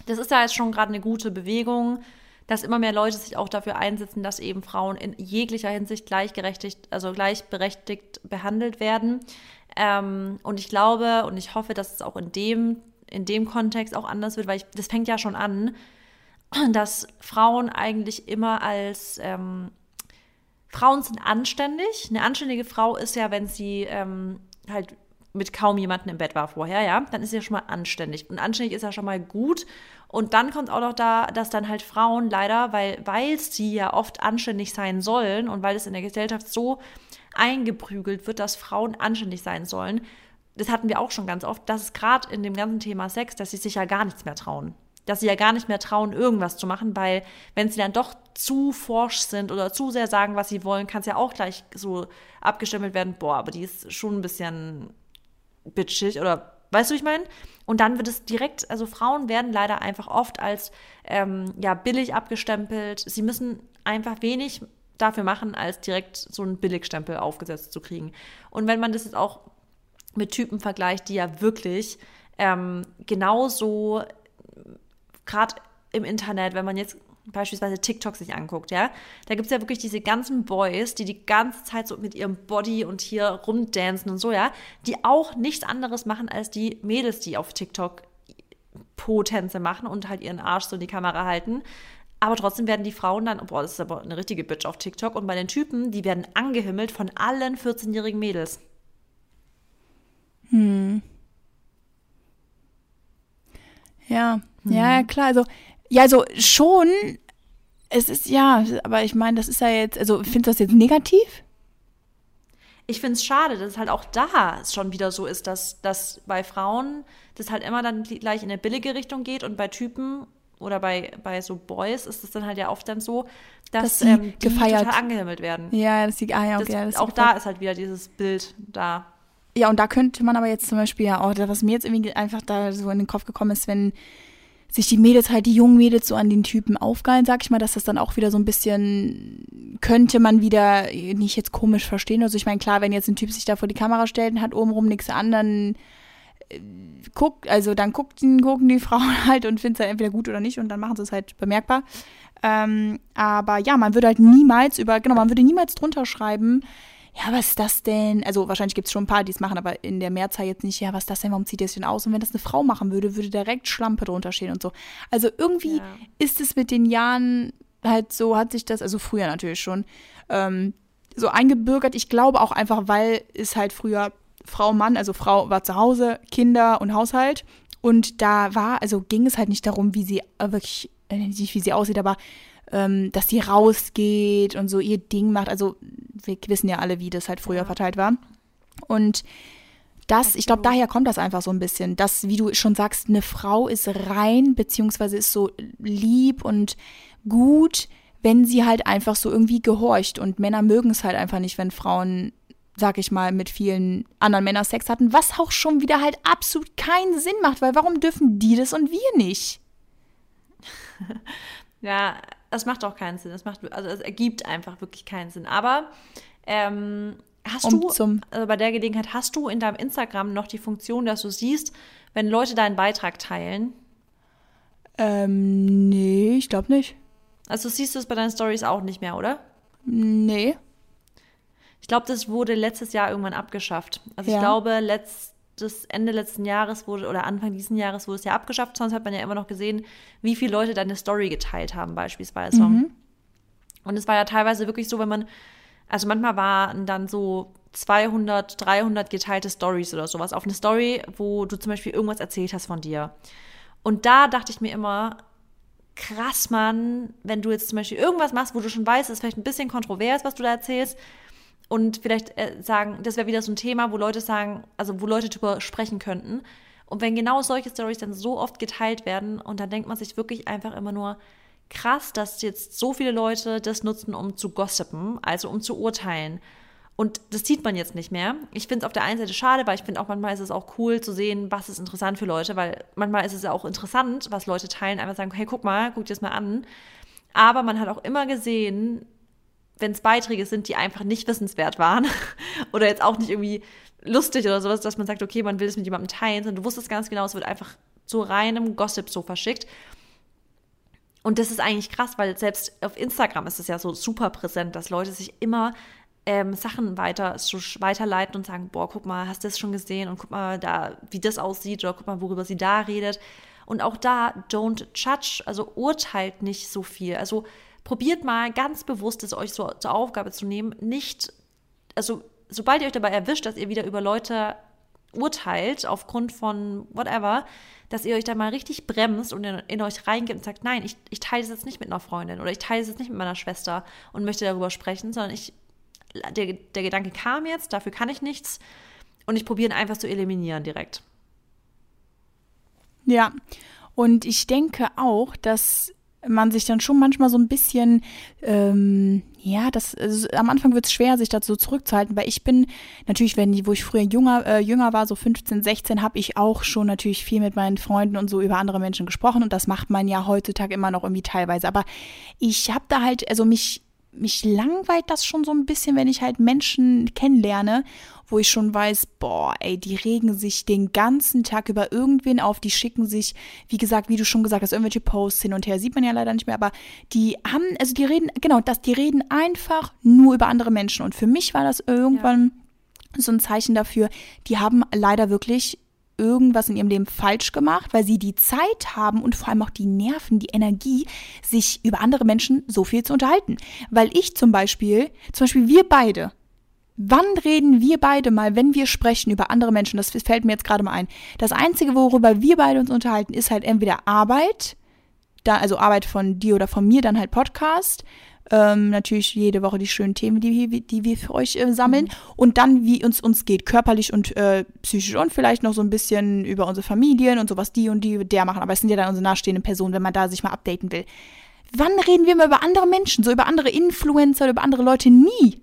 das ist ja jetzt schon gerade eine gute Bewegung, dass immer mehr Leute sich auch dafür einsetzen, dass eben Frauen in jeglicher Hinsicht gleichgerechtigt, also gleichberechtigt behandelt werden. Ähm, und ich glaube und ich hoffe, dass es auch in dem, in dem Kontext auch anders wird, weil ich, das fängt ja schon an, dass Frauen eigentlich immer als ähm, Frauen sind anständig. Eine anständige Frau ist ja, wenn sie ähm, halt mit kaum jemandem im Bett war vorher, ja, dann ist ja schon mal anständig. Und anständig ist ja schon mal gut. Und dann kommt auch noch da, dass dann halt Frauen leider, weil, weil sie ja oft anständig sein sollen und weil es in der Gesellschaft so eingeprügelt wird, dass Frauen anständig sein sollen, das hatten wir auch schon ganz oft, dass es gerade in dem ganzen Thema Sex, dass sie sich ja gar nichts mehr trauen dass sie ja gar nicht mehr trauen, irgendwas zu machen, weil wenn sie dann doch zu forsch sind oder zu sehr sagen, was sie wollen, kann es ja auch gleich so abgestempelt werden, boah, aber die ist schon ein bisschen bitchig oder weißt du, ich meine? Und dann wird es direkt, also Frauen werden leider einfach oft als ähm, ja billig abgestempelt. Sie müssen einfach wenig dafür machen, als direkt so einen Billigstempel aufgesetzt zu kriegen. Und wenn man das jetzt auch mit Typen vergleicht, die ja wirklich ähm, genauso gerade im Internet, wenn man jetzt beispielsweise TikTok sich anguckt, ja, da gibt es ja wirklich diese ganzen Boys, die die ganze Zeit so mit ihrem Body und hier rumdancen und so, ja, die auch nichts anderes machen als die Mädels, die auf TikTok Po-Tänze machen und halt ihren Arsch so in die Kamera halten. Aber trotzdem werden die Frauen dann, boah, das ist aber eine richtige Bitch auf TikTok. Und bei den Typen, die werden angehimmelt von allen 14-jährigen Mädels. Hm. Ja, hm. ja, klar. Also, ja, also schon. Es ist ja, aber ich meine, das ist ja jetzt, also findest du das jetzt negativ? Ich finde es schade, dass es halt auch da schon wieder so ist, dass, dass bei Frauen das halt immer dann gleich in eine billige Richtung geht und bei Typen oder bei, bei so Boys ist es dann halt ja oft dann so, dass, dass ähm, die gefeiert. total angehimmelt werden. Ja, das die, ah, ja, okay, das, das auch da ist halt wieder dieses Bild da. Ja, und da könnte man aber jetzt zum Beispiel ja auch, was mir jetzt irgendwie einfach da so in den Kopf gekommen ist, wenn sich die Mädels halt, die jungen Mädels so an den Typen aufgeilen, sag ich mal, dass das dann auch wieder so ein bisschen, könnte man wieder nicht jetzt komisch verstehen. Also ich meine, klar, wenn jetzt ein Typ sich da vor die Kamera stellt und hat obenrum nichts an, dann äh, guckt, also dann gucken, gucken die Frauen halt und finden es halt entweder gut oder nicht und dann machen sie es halt bemerkbar. Ähm, aber ja, man würde halt niemals über, genau, man würde niemals drunter schreiben, ja, was ist das denn? Also wahrscheinlich gibt es schon ein paar, die es machen, aber in der Mehrzahl jetzt nicht, ja, was ist das denn, warum zieht ihr es denn aus? Und wenn das eine Frau machen würde, würde direkt Schlampe drunter stehen und so. Also irgendwie ja. ist es mit den Jahren halt so, hat sich das, also früher natürlich schon, ähm, so eingebürgert. Ich glaube auch einfach, weil es halt früher Frau, Mann, also Frau war zu Hause, Kinder und Haushalt. Und da war, also ging es halt nicht darum, wie sie äh, wirklich, äh, nicht wie sie aussieht, aber ähm, dass sie rausgeht und so ihr Ding macht. Also wir wissen ja alle, wie das halt früher ja. verteilt war. Und das, ich glaube, daher kommt das einfach so ein bisschen, dass, wie du schon sagst, eine Frau ist rein, beziehungsweise ist so lieb und gut, wenn sie halt einfach so irgendwie gehorcht. Und Männer mögen es halt einfach nicht, wenn Frauen, sag ich mal, mit vielen anderen Männern Sex hatten, was auch schon wieder halt absolut keinen Sinn macht, weil warum dürfen die das und wir nicht? ja, das macht auch keinen Sinn. Das macht, also es ergibt einfach wirklich keinen Sinn. Aber ähm, hast um du, also bei der Gelegenheit, hast du in deinem Instagram noch die Funktion, dass du siehst, wenn Leute deinen Beitrag teilen? Ähm, nee, ich glaube nicht. Also siehst du es bei deinen Stories auch nicht mehr, oder? Nee. Ich glaube, das wurde letztes Jahr irgendwann abgeschafft. Also ja. ich glaube, letzt, des Ende letzten Jahres wurde oder Anfang diesen Jahres wurde es ja abgeschafft. Sonst hat man ja immer noch gesehen, wie viele Leute deine Story geteilt haben, beispielsweise. Mhm. Und es war ja teilweise wirklich so, wenn man, also manchmal waren dann so 200, 300 geteilte Stories oder sowas auf eine Story, wo du zum Beispiel irgendwas erzählt hast von dir. Und da dachte ich mir immer, krass, Mann, wenn du jetzt zum Beispiel irgendwas machst, wo du schon weißt, es ist vielleicht ein bisschen kontrovers, was du da erzählst, und vielleicht äh, sagen, das wäre wieder so ein Thema, wo Leute sagen, also wo Leute darüber sprechen könnten. Und wenn genau solche Stories dann so oft geteilt werden und dann denkt man sich wirklich einfach immer nur, krass, dass jetzt so viele Leute das nutzen, um zu gossipen, also um zu urteilen. Und das sieht man jetzt nicht mehr. Ich finde es auf der einen Seite schade, weil ich finde auch manchmal ist es auch cool zu sehen, was ist interessant für Leute, weil manchmal ist es ja auch interessant, was Leute teilen, einfach sagen, hey, guck mal, guck dir das mal an. Aber man hat auch immer gesehen, wenn es Beiträge sind, die einfach nicht wissenswert waren oder jetzt auch nicht irgendwie lustig oder sowas, dass man sagt, okay, man will es mit jemandem teilen, sondern du wusstest ganz genau, es wird einfach zu reinem Gossip so verschickt. Und das ist eigentlich krass, weil selbst auf Instagram ist es ja so super präsent, dass Leute sich immer ähm, Sachen weiter so weiterleiten und sagen, boah, guck mal, hast du das schon gesehen und guck mal da, wie das aussieht oder guck mal, worüber sie da redet. Und auch da, don't judge, also urteilt nicht so viel. Also probiert mal ganz bewusst es euch so zur Aufgabe zu nehmen, nicht, also sobald ihr euch dabei erwischt, dass ihr wieder über Leute urteilt aufgrund von whatever, dass ihr euch da mal richtig bremst und in, in euch reingeht und sagt, nein, ich, ich teile es jetzt nicht mit einer Freundin oder ich teile es jetzt nicht mit meiner Schwester und möchte darüber sprechen, sondern ich, der, der Gedanke kam jetzt, dafür kann ich nichts und ich probiere ihn einfach zu eliminieren direkt. Ja, und ich denke auch, dass man sich dann schon manchmal so ein bisschen, ähm, ja, das also am Anfang wird es schwer, sich dazu zurückzuhalten, weil ich bin natürlich, wenn wo ich früher jünger, äh, jünger war, so 15, 16, habe ich auch schon natürlich viel mit meinen Freunden und so über andere Menschen gesprochen und das macht man ja heutzutage immer noch irgendwie teilweise. Aber ich habe da halt, also mich mich langweilt das schon so ein bisschen, wenn ich halt Menschen kennenlerne, wo ich schon weiß, boah, ey, die regen sich den ganzen Tag über irgendwen auf, die schicken sich, wie gesagt, wie du schon gesagt hast, irgendwelche Posts hin und her, sieht man ja leider nicht mehr, aber die haben, also die reden, genau, das, die reden einfach nur über andere Menschen und für mich war das irgendwann ja. so ein Zeichen dafür, die haben leider wirklich irgendwas in ihrem Leben falsch gemacht, weil sie die Zeit haben und vor allem auch die Nerven, die Energie, sich über andere Menschen so viel zu unterhalten. Weil ich zum Beispiel, zum Beispiel wir beide, wann reden wir beide mal, wenn wir sprechen über andere Menschen, das fällt mir jetzt gerade mal ein. Das Einzige, worüber wir beide uns unterhalten, ist halt entweder Arbeit, da, also Arbeit von dir oder von mir, dann halt Podcast ähm, natürlich jede Woche die schönen Themen, die, die wir für euch äh, sammeln. Und dann, wie uns uns geht, körperlich und äh, psychisch und vielleicht noch so ein bisschen über unsere Familien und sowas, die und die der machen. Aber es sind ja dann unsere nahestehenden Personen, wenn man da sich mal updaten will. Wann reden wir mal über andere Menschen, so über andere Influencer, über andere Leute? Nie.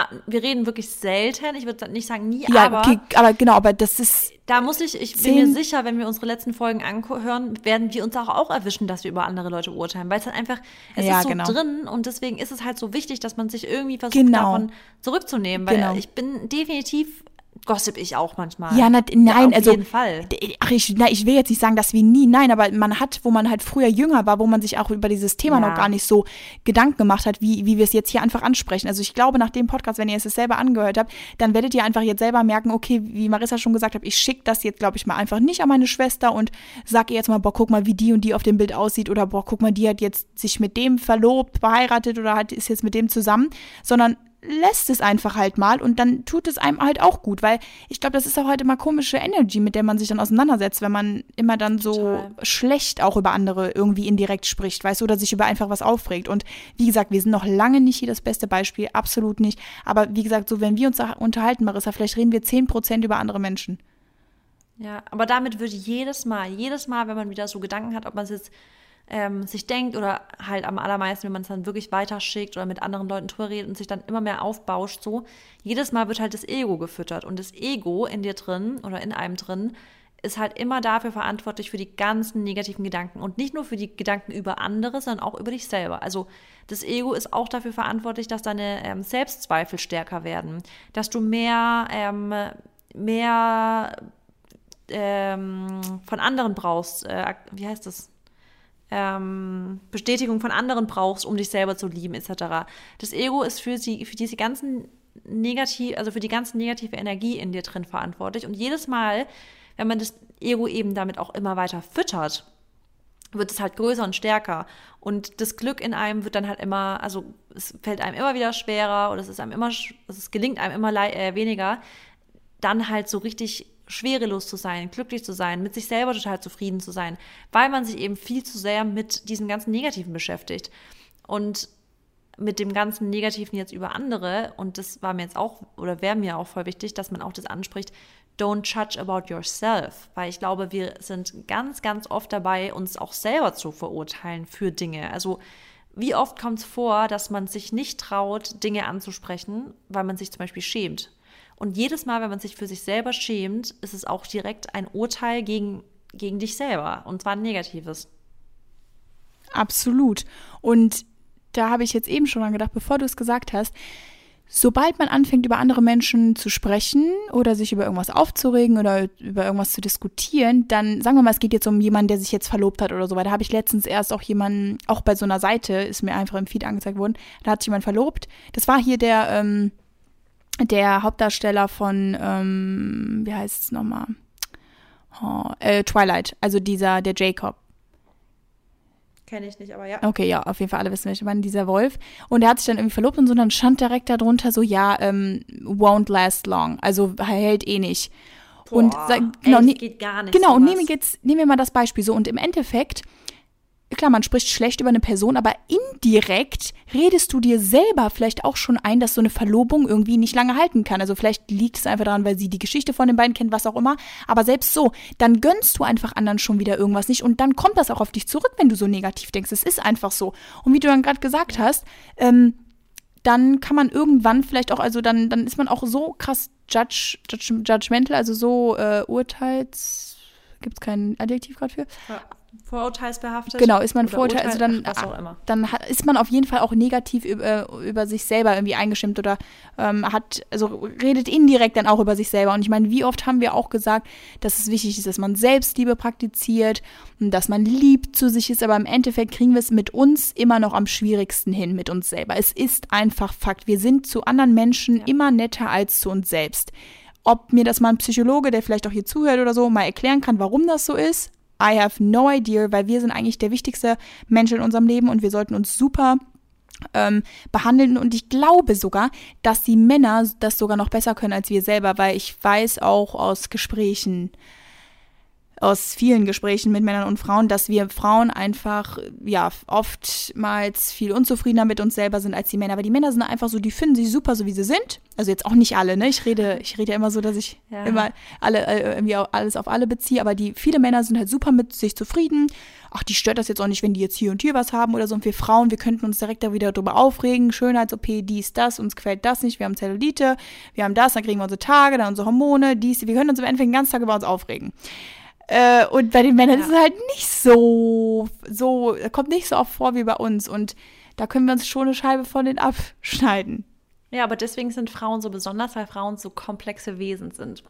Ah, wir reden wirklich selten. Ich würde nicht sagen nie, ja, aber. Okay, aber genau, aber das ist. Da muss ich, ich bin mir sicher, wenn wir unsere letzten Folgen anhören, werden wir uns auch, auch erwischen, dass wir über andere Leute urteilen, weil es halt einfach, es ja, ist so genau. drin und deswegen ist es halt so wichtig, dass man sich irgendwie versucht, genau. davon zurückzunehmen, weil genau. ich bin definitiv gossip ich auch manchmal. Ja, na, nein, ja, auf also. Auf jeden Fall. Ach, ich, na, ich will jetzt nicht sagen, dass wir nie, nein, aber man hat, wo man halt früher jünger war, wo man sich auch über dieses Thema ja. noch gar nicht so Gedanken gemacht hat, wie, wie wir es jetzt hier einfach ansprechen. Also ich glaube, nach dem Podcast, wenn ihr es selber angehört habt, dann werdet ihr einfach jetzt selber merken, okay, wie Marissa schon gesagt hat, ich schicke das jetzt, glaube ich, mal einfach nicht an meine Schwester und sag ihr jetzt mal, boah, guck mal, wie die und die auf dem Bild aussieht oder boah, guck mal, die hat jetzt sich mit dem verlobt, verheiratet oder hat, ist jetzt mit dem zusammen, sondern lässt es einfach halt mal und dann tut es einem halt auch gut, weil ich glaube, das ist auch halt immer komische Energy, mit der man sich dann auseinandersetzt, wenn man immer dann so Total. schlecht auch über andere irgendwie indirekt spricht, weißt du, oder sich über einfach was aufregt. Und wie gesagt, wir sind noch lange nicht hier das beste Beispiel, absolut nicht. Aber wie gesagt, so wenn wir uns unterhalten, Marissa, vielleicht reden wir 10% über andere Menschen. Ja, aber damit würde jedes Mal, jedes Mal, wenn man wieder so Gedanken hat, ob man es jetzt ähm, sich denkt oder halt am allermeisten, wenn man es dann wirklich weiterschickt oder mit anderen Leuten drüber redet und sich dann immer mehr aufbauscht, so, jedes Mal wird halt das Ego gefüttert und das Ego in dir drin oder in einem drin ist halt immer dafür verantwortlich für die ganzen negativen Gedanken und nicht nur für die Gedanken über andere, sondern auch über dich selber. Also das Ego ist auch dafür verantwortlich, dass deine ähm, Selbstzweifel stärker werden, dass du mehr, ähm, mehr ähm, von anderen brauchst. Äh, wie heißt das? Ähm, Bestätigung von anderen brauchst, um dich selber zu lieben, etc. Das Ego ist für sie, für diese ganzen negativ, also für die ganze negative Energie in dir drin verantwortlich. Und jedes Mal, wenn man das Ego eben damit auch immer weiter füttert, wird es halt größer und stärker. Und das Glück in einem wird dann halt immer, also es fällt einem immer wieder schwerer oder es ist einem immer, es gelingt einem immer äh, weniger, dann halt so richtig schwerelos zu sein, glücklich zu sein, mit sich selber total zufrieden zu sein, weil man sich eben viel zu sehr mit diesen ganzen Negativen beschäftigt. Und mit dem ganzen Negativen jetzt über andere, und das war mir jetzt auch, oder wäre mir auch voll wichtig, dass man auch das anspricht, don't judge about yourself, weil ich glaube, wir sind ganz, ganz oft dabei, uns auch selber zu verurteilen für Dinge. Also wie oft kommt es vor, dass man sich nicht traut, Dinge anzusprechen, weil man sich zum Beispiel schämt und jedes Mal, wenn man sich für sich selber schämt, ist es auch direkt ein Urteil gegen, gegen dich selber. Und zwar ein negatives. Absolut. Und da habe ich jetzt eben schon mal gedacht, bevor du es gesagt hast, sobald man anfängt, über andere Menschen zu sprechen oder sich über irgendwas aufzuregen oder über irgendwas zu diskutieren, dann sagen wir mal, es geht jetzt um jemanden, der sich jetzt verlobt hat oder so, weil da habe ich letztens erst auch jemanden, auch bei so einer Seite, ist mir einfach im Feed angezeigt worden, da hat sich jemand verlobt. Das war hier der, ähm, der Hauptdarsteller von, ähm, wie heißt es nochmal? Oh, äh, Twilight, also dieser, der Jacob. Kenne ich nicht, aber ja. Okay, ja, auf jeden Fall alle wissen, welcher Mann dieser Wolf. Und er hat sich dann irgendwie verlobt und so, und dann stand direkt darunter so, ja, ähm, won't last long. Also hält eh nicht. Boah, und genau, ey, geht gar nicht. genau, und sowas. nehmen wir jetzt, nehmen wir mal das Beispiel so. Und im Endeffekt, klar, man spricht schlecht über eine Person, aber indirekt redest du dir selber vielleicht auch schon ein, dass so eine Verlobung irgendwie nicht lange halten kann. Also vielleicht liegt es einfach daran, weil sie die Geschichte von den beiden kennt, was auch immer. Aber selbst so, dann gönnst du einfach anderen schon wieder irgendwas nicht und dann kommt das auch auf dich zurück, wenn du so negativ denkst. Es ist einfach so. Und wie du dann gerade gesagt hast, ähm, dann kann man irgendwann vielleicht auch, also dann, dann ist man auch so krass judge, judge, judgmental, also so äh, urteils, gibt es kein Adjektiv gerade für? Ja, Vorurteilsbehaftet. Genau, ist man Oder Vorurteil, also dann, ach, dann ist man auf jeden Fall auch negativ über, über sich selber irgendwie eingestimmt oder ähm, hat, also redet indirekt dann auch über sich selber. Und ich meine, wie oft haben wir auch gesagt, dass es wichtig ist, dass man Selbstliebe praktiziert und dass man lieb zu sich ist, aber im Endeffekt kriegen wir es mit uns immer noch am schwierigsten hin, mit uns selber. Es ist einfach Fakt. Wir sind zu anderen Menschen Ja. immer netter als zu uns selbst. Ob mir das mal ein Psychologe, der vielleicht auch hier zuhört oder so, mal erklären kann, warum das so ist, I have no idea, weil wir sind eigentlich der wichtigste Mensch in unserem Leben und wir sollten uns super ähm, behandeln. Und ich glaube sogar, dass die Männer das sogar noch besser können als wir selber, weil ich weiß auch aus Gesprächen, aus vielen Gesprächen mit Männern und Frauen, dass wir Frauen einfach, ja, oftmals viel unzufriedener mit uns selber sind als die Männer. Aber die Männer sind einfach so, die finden sich super, so wie sie sind. Also jetzt auch nicht alle, ne? Ich rede, ich rede ja immer so, dass ich Ja. immer alle, äh, irgendwie alles auf alle beziehe. Aber die, viele Männer sind halt super mit sich zufrieden. Ach, die stört das jetzt auch nicht, wenn die jetzt hier und hier was haben oder so. Und wir Frauen, wir könnten uns direkt da wieder drüber aufregen. Schönheits-OP, dies, das, uns gefällt das nicht. Wir haben Zellulite, wir haben das, dann kriegen wir unsere Tage, dann unsere Hormone, dies. Wir können uns im Endeffekt den ganzen Tag über uns aufregen. Äh, und bei den Männern Ja. ist es halt nicht so, so, kommt nicht so oft vor wie bei uns. Und da können wir uns schon eine Scheibe von denen abschneiden. Ja, aber deswegen sind Frauen so besonders, weil Frauen so komplexe Wesen sind.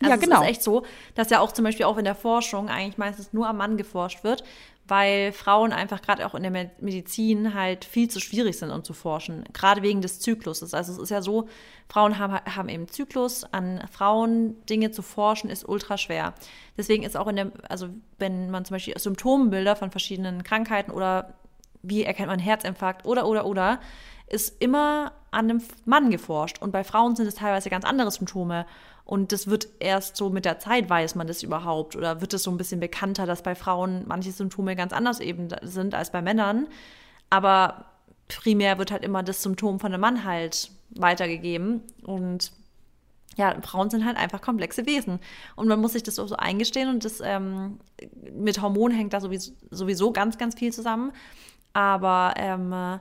Also Ja, genau. Es ist echt so, dass ja auch zum Beispiel auch in der Forschung eigentlich meistens nur am Mann geforscht wird, weil Frauen einfach gerade auch in der Med- Medizin halt viel zu schwierig sind, um zu forschen. Gerade wegen des Zykluses. Also es ist ja so, Frauen haben, haben eben Zyklus. An Frauen Dinge zu forschen ist ultra schwer. Deswegen ist auch in der, also wenn man zum Beispiel Symptombilder von verschiedenen Krankheiten oder wie erkennt man Herzinfarkt oder oder oder ist immer an einem Mann geforscht. Und bei Frauen sind es teilweise ganz andere Symptome. Und das wird erst so mit der Zeit, weiß man das überhaupt. Oder wird es so ein bisschen bekannter, dass bei Frauen manche Symptome ganz anders eben sind als bei Männern. Aber primär wird halt immer das Symptom von einem Mann halt weitergegeben. Und ja, Frauen sind halt einfach komplexe Wesen. Und man muss sich das auch so eingestehen. Und das ähm, mit Hormonen hängt da sowieso, sowieso ganz, ganz viel zusammen. Aber ähm, äh,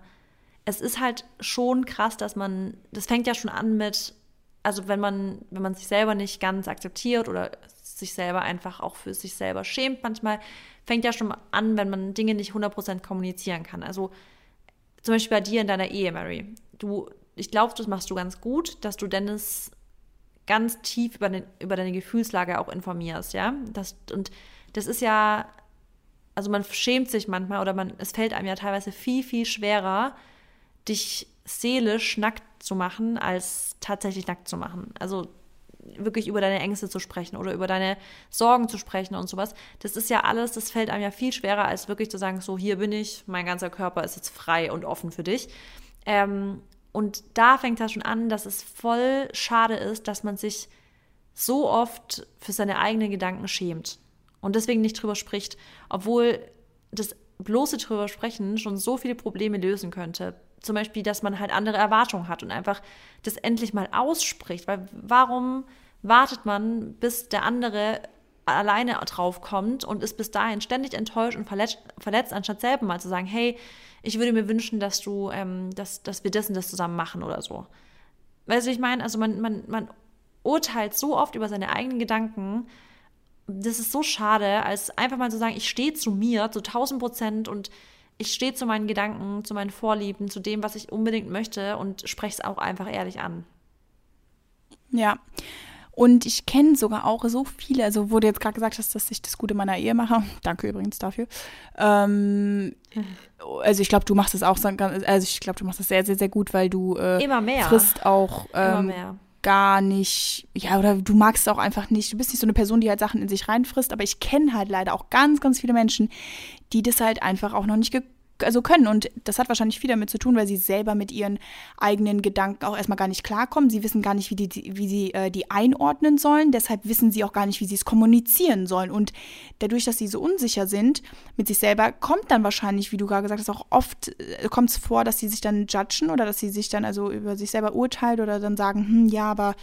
es ist halt schon krass, dass man, das fängt ja schon an mit, also wenn man, wenn man sich selber nicht ganz akzeptiert oder sich selber einfach auch für sich selber schämt manchmal, fängt ja schon an, wenn man Dinge nicht 100% kommunizieren kann. Also zum Beispiel bei dir in deiner Ehe, Mary. Du, ich glaube, das machst du ganz gut, dass du Dennis ganz tief über, den, über deine Gefühlslage auch informierst, ja. Das, und das ist ja, also man schämt sich manchmal oder man, es fällt einem ja teilweise viel, viel schwerer, dich seelisch nackt zu machen, als tatsächlich nackt zu machen. Also wirklich über deine Ängste zu sprechen oder über deine Sorgen zu sprechen und sowas. Das ist ja alles, das fällt einem ja viel schwerer, als wirklich zu sagen, so hier bin ich, mein ganzer Körper ist jetzt frei und offen für dich. Ähm, und da fängt das schon an, dass es voll schade ist, dass man sich so oft für seine eigenen Gedanken schämt und deswegen nicht drüber spricht, obwohl das bloße drüber sprechen schon so viele Probleme lösen könnte. Zum Beispiel, dass man halt andere Erwartungen hat und einfach das endlich mal ausspricht. Weil warum wartet man, bis der andere alleine drauf kommt und ist bis dahin ständig enttäuscht und verletzt, verletzt anstatt selber mal zu sagen, hey, ich würde mir wünschen, dass du, ähm, dass, dass wir das und das zusammen machen oder so. Weißt du, ich meine, also man, man, man urteilt so oft über seine eigenen Gedanken, das ist so schade, als einfach mal zu sagen, ich stehe zu mir zu 1000 Prozent und ich stehe zu meinen Gedanken, zu meinen Vorlieben, zu dem, was ich unbedingt möchte und spreche es auch einfach ehrlich an. Ja. Und ich kenne sogar auch so viele, also wo du jetzt gerade gesagt hast, dass ich das Gute meiner Ehe mache. Danke übrigens dafür. Ähm, also ich glaube, du machst es auch, also ich glaube, du machst es sehr, sehr, sehr gut, weil du äh, immer mehr frisst auch ähm, gar nicht, ja, oder du magst es auch einfach nicht. Du bist nicht so eine Person, die halt Sachen in sich reinfrisst, aber ich kenne halt leider auch ganz, ganz viele Menschen, die das halt einfach auch noch nicht also können. Und das hat wahrscheinlich viel damit zu tun, weil sie selber mit ihren eigenen Gedanken auch erstmal gar nicht klarkommen. Sie wissen gar nicht, wie, die, wie sie äh, die einordnen sollen. Deshalb wissen sie auch gar nicht, wie sie es kommunizieren sollen. Und dadurch, dass sie so unsicher sind mit sich selber, kommt dann wahrscheinlich, wie du gerade gesagt hast, auch oft äh, kommt es vor, dass sie sich dann judgen oder dass sie sich dann also über sich selber urteilen oder dann sagen, hm, ja, aber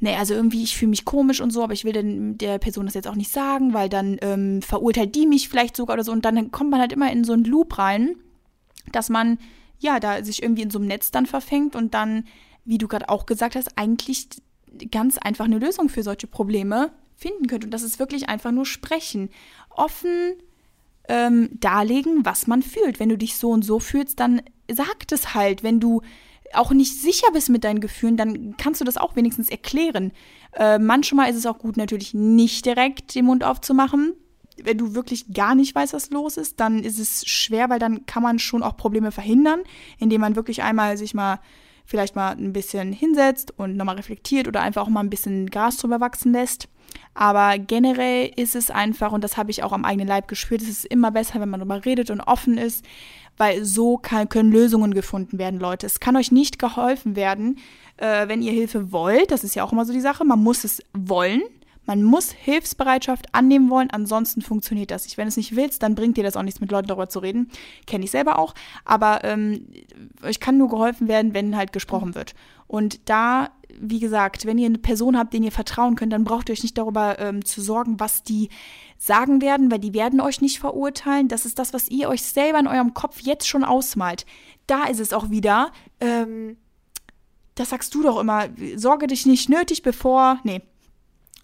nee, also irgendwie, ich fühle mich komisch und so, aber ich will denn der Person das jetzt auch nicht sagen, weil dann ähm, verurteilt die mich vielleicht sogar oder so. Und dann kommt man halt immer in so einen Loop rein, dass man, ja, da sich irgendwie in so einem Netz dann verfängt und dann, wie du gerade auch gesagt hast, eigentlich ganz einfach eine Lösung für solche Probleme finden könnte. Und das ist wirklich einfach nur sprechen. Offen ähm, darlegen, was man fühlt. Wenn du dich so und so fühlst, dann sag es halt. Wenn du auch nicht sicher bist mit deinen Gefühlen, dann kannst du das auch wenigstens erklären. Äh, manchmal ist es auch gut, natürlich nicht direkt den Mund aufzumachen. Wenn du wirklich gar nicht weißt, was los ist, dann ist es schwer, weil dann kann man schon auch Probleme verhindern, indem man wirklich einmal sich mal vielleicht mal ein bisschen hinsetzt und nochmal reflektiert oder einfach auch mal ein bisschen Gras drüber wachsen lässt. Aber generell ist es einfach, und das habe ich auch am eigenen Leib gespürt, es ist immer besser, wenn man darüber redet und offen ist, weil so kann, können Lösungen gefunden werden, Leute. Es kann euch nicht geholfen werden, äh, wenn ihr Hilfe wollt. Das ist ja auch immer so die Sache. Man muss es wollen. Man muss Hilfsbereitschaft annehmen wollen, ansonsten funktioniert das nicht. Wenn du es nicht willst, dann bringt dir das auch nichts, mit Leuten darüber zu reden. Kenne ich selber auch. Aber ähm, euch kann nur geholfen werden, wenn halt gesprochen wird. Und da, wie gesagt, wenn ihr eine Person habt, denen ihr vertrauen könnt, dann braucht ihr euch nicht darüber ähm, zu sorgen, was die sagen werden, weil die werden euch nicht verurteilen. Das ist das, was ihr euch selber in eurem Kopf jetzt schon ausmalt. Da ist es auch wieder, ähm, das sagst du doch immer, sorge dich nicht nötig, bevor, nee,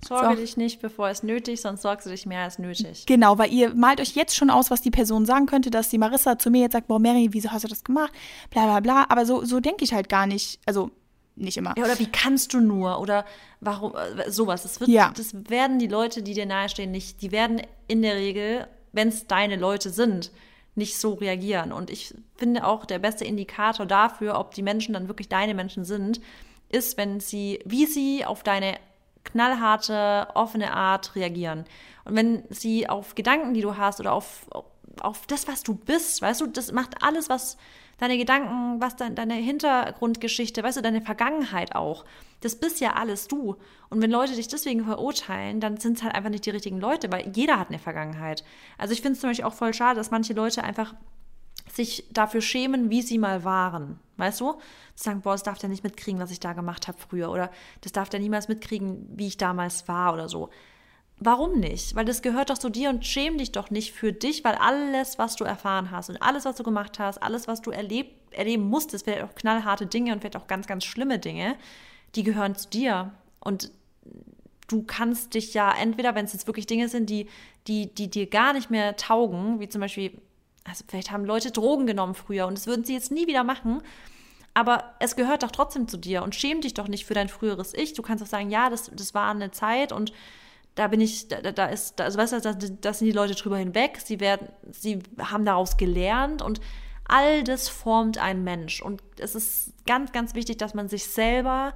Sorge so. dich nicht, bevor es nötig, sonst sorgst du dich mehr als nötig. Genau, weil ihr malt euch jetzt schon aus, was die Person sagen könnte, dass die Marissa zu mir jetzt sagt, boah, Mary, wieso hast du das gemacht? Bla bla bla. Aber so, so denke ich halt gar nicht. Also nicht immer. Ja, oder wie kannst du nur? Oder warum äh, sowas. Das, wird, ja. das werden die Leute, die dir nahestehen, nicht, die werden in der Regel, wenn es deine Leute sind, nicht so reagieren. Und ich finde auch, der beste Indikator dafür, ob die Menschen dann wirklich deine Menschen sind, ist, wenn sie, wie sie auf deine knallharte, offene Art reagieren. Und wenn sie auf Gedanken, die du hast oder auf, auf das, was du bist, weißt du, das macht alles, was deine Gedanken, was dein, deine Hintergrundgeschichte, weißt du, deine Vergangenheit auch. Das bist ja alles du. Und wenn Leute dich deswegen verurteilen, dann sind es halt einfach nicht die richtigen Leute, weil jeder hat eine Vergangenheit. Also ich finde es zum Beispiel auch voll schade, dass manche Leute einfach sich dafür schämen, wie sie mal waren. Weißt du? Zu sagen, boah, das darf der nicht mitkriegen, was ich da gemacht habe früher. Oder das darf der niemals mitkriegen, wie ich damals war oder so. Warum nicht? Weil das gehört doch zu dir und schäm dich doch nicht für dich, weil alles, was du erfahren hast und alles, was du gemacht hast, alles, was du erleb erleben musstest, vielleicht auch knallharte Dinge und vielleicht auch ganz, ganz schlimme Dinge, die gehören zu dir. Und du kannst dich ja entweder, wenn es jetzt wirklich Dinge sind, die, die, die dir gar nicht mehr taugen, wie zum Beispiel, also vielleicht haben Leute Drogen genommen früher und das würden sie jetzt nie wieder machen, aber es gehört doch trotzdem zu dir und schäm dich doch nicht für dein früheres Ich. Du kannst auch sagen, ja, das, das war eine Zeit und da bin ich, da, da ist, also weißt du, da, da sind die Leute drüber hinweg, sie werden, sie haben daraus gelernt und all das formt einen Mensch. Und es ist ganz, ganz wichtig, dass man sich selber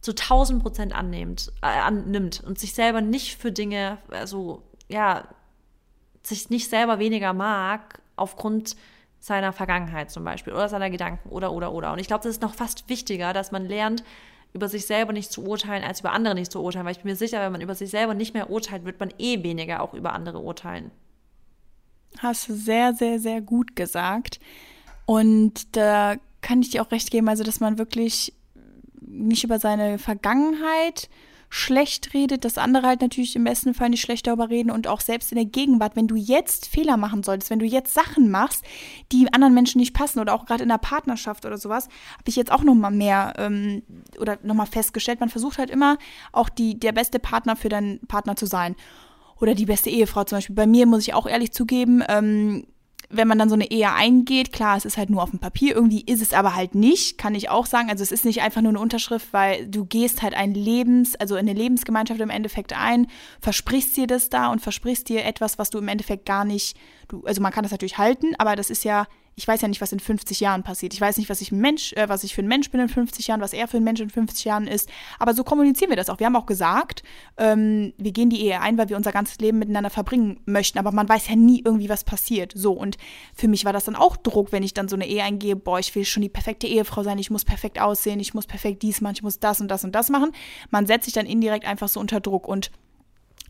zu 1000 Prozent annimmt, äh, annimmt und sich selber nicht für Dinge, also ja, sich nicht selber weniger mag aufgrund seiner Vergangenheit zum Beispiel oder seiner Gedanken oder oder oder. Und ich glaube, das ist noch fast wichtiger, dass man lernt, über sich selber nicht zu urteilen, als über andere nicht zu urteilen. Weil ich bin mir sicher, wenn man über sich selber nicht mehr urteilt, wird man eh weniger auch über andere urteilen. Hast du sehr, sehr, sehr gut gesagt. Und da kann ich dir auch recht geben, also dass man wirklich nicht über seine Vergangenheit schlecht redet, dass andere halt natürlich im besten Fall nicht schlecht darüber reden und auch selbst in der Gegenwart, wenn du jetzt Fehler machen solltest, wenn du jetzt Sachen machst, die anderen Menschen nicht passen oder auch gerade in der Partnerschaft oder sowas, habe ich jetzt auch noch mal mehr ähm, oder noch mal festgestellt, man versucht halt immer auch die, der beste Partner für deinen Partner zu sein oder die beste Ehefrau zum Beispiel. Bei mir muss ich auch ehrlich zugeben, ähm, wenn man dann so eine Ehe eingeht, klar, es ist halt nur auf dem Papier, irgendwie ist es aber halt nicht, kann ich auch sagen. Also es ist nicht einfach nur eine Unterschrift, weil du gehst halt ein Lebens, also eine Lebensgemeinschaft im Endeffekt ein, versprichst dir das da und versprichst dir etwas, was du im Endeffekt gar nicht, du, also man kann das natürlich halten, aber das ist ja ich weiß ja nicht, was in 50 Jahren passiert. Ich weiß nicht, was ich, Mensch, äh, was ich für ein Mensch bin in 50 Jahren, was er für ein Mensch in 50 Jahren ist. Aber so kommunizieren wir das auch. Wir haben auch gesagt, ähm, wir gehen die Ehe ein, weil wir unser ganzes Leben miteinander verbringen möchten. Aber man weiß ja nie irgendwie, was passiert. So, und für mich war das dann auch Druck, wenn ich dann so eine Ehe eingehe. Boah, ich will schon die perfekte Ehefrau sein. Ich muss perfekt aussehen. Ich muss perfekt dies machen. Ich muss das und das und das machen. Man setzt sich dann indirekt einfach so unter Druck. Und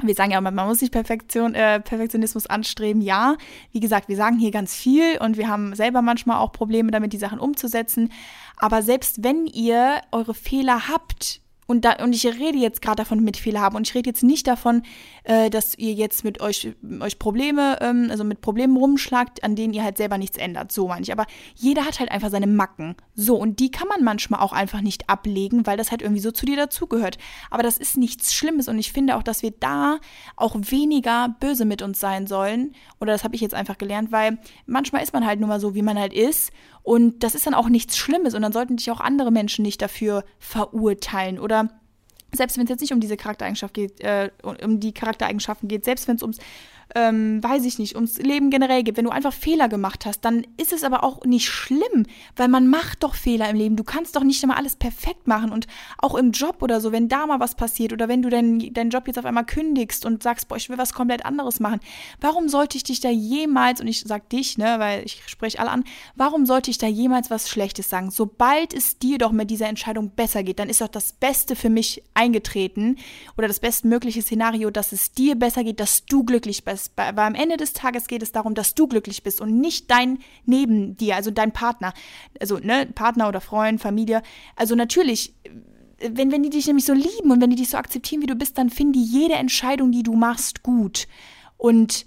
wir sagen ja, man muss nicht Perfektion, äh, Perfektionismus anstreben. Ja, wie gesagt, wir sagen hier ganz viel und wir haben selber manchmal auch Probleme damit, die Sachen umzusetzen. Aber selbst wenn ihr eure Fehler habt, und, da, und ich rede jetzt gerade davon mit Fehler haben und ich rede jetzt nicht davon, äh, dass ihr jetzt mit euch, euch Probleme, ähm, also mit Problemen rumschlagt, an denen ihr halt selber nichts ändert. So meine ich. Aber jeder hat halt einfach seine Macken. So, und die kann man manchmal auch einfach nicht ablegen, weil das halt irgendwie so zu dir dazugehört. Aber das ist nichts Schlimmes und ich finde auch, dass wir da auch weniger böse mit uns sein sollen. Oder das habe ich jetzt einfach gelernt, weil manchmal ist man halt nur mal so, wie man halt ist. Und das ist dann auch nichts Schlimmes und dann sollten dich auch andere Menschen nicht dafür verurteilen oder selbst wenn es jetzt nicht um diese Charaktereigenschaft geht, äh, um die Charaktereigenschaften geht, selbst wenn es ums ähm, weiß ich nicht, ums Leben generell geht, wenn du einfach Fehler gemacht hast, dann ist es aber auch nicht schlimm, weil man macht doch Fehler im Leben. Du kannst doch nicht immer alles perfekt machen und auch im Job oder so, wenn da mal was passiert oder wenn du deinen dein Job jetzt auf einmal kündigst und sagst, boah, ich will was komplett anderes machen, warum sollte ich dich da jemals, und ich sag dich, ne, weil ich spreche alle an, warum sollte ich da jemals was Schlechtes sagen? Sobald es dir doch mit dieser Entscheidung besser geht, dann ist doch das Beste für mich eingetreten oder das bestmögliche Szenario, dass es dir besser geht, dass du glücklich bist bist. Weil am Ende des Tages geht es darum, dass du glücklich bist und nicht dein neben dir, also dein Partner. Also, ne, Partner oder Freund, Familie. Also natürlich, wenn, wenn die dich nämlich so lieben und wenn die dich so akzeptieren, wie du bist, dann finden die jede Entscheidung, die du machst, gut. Und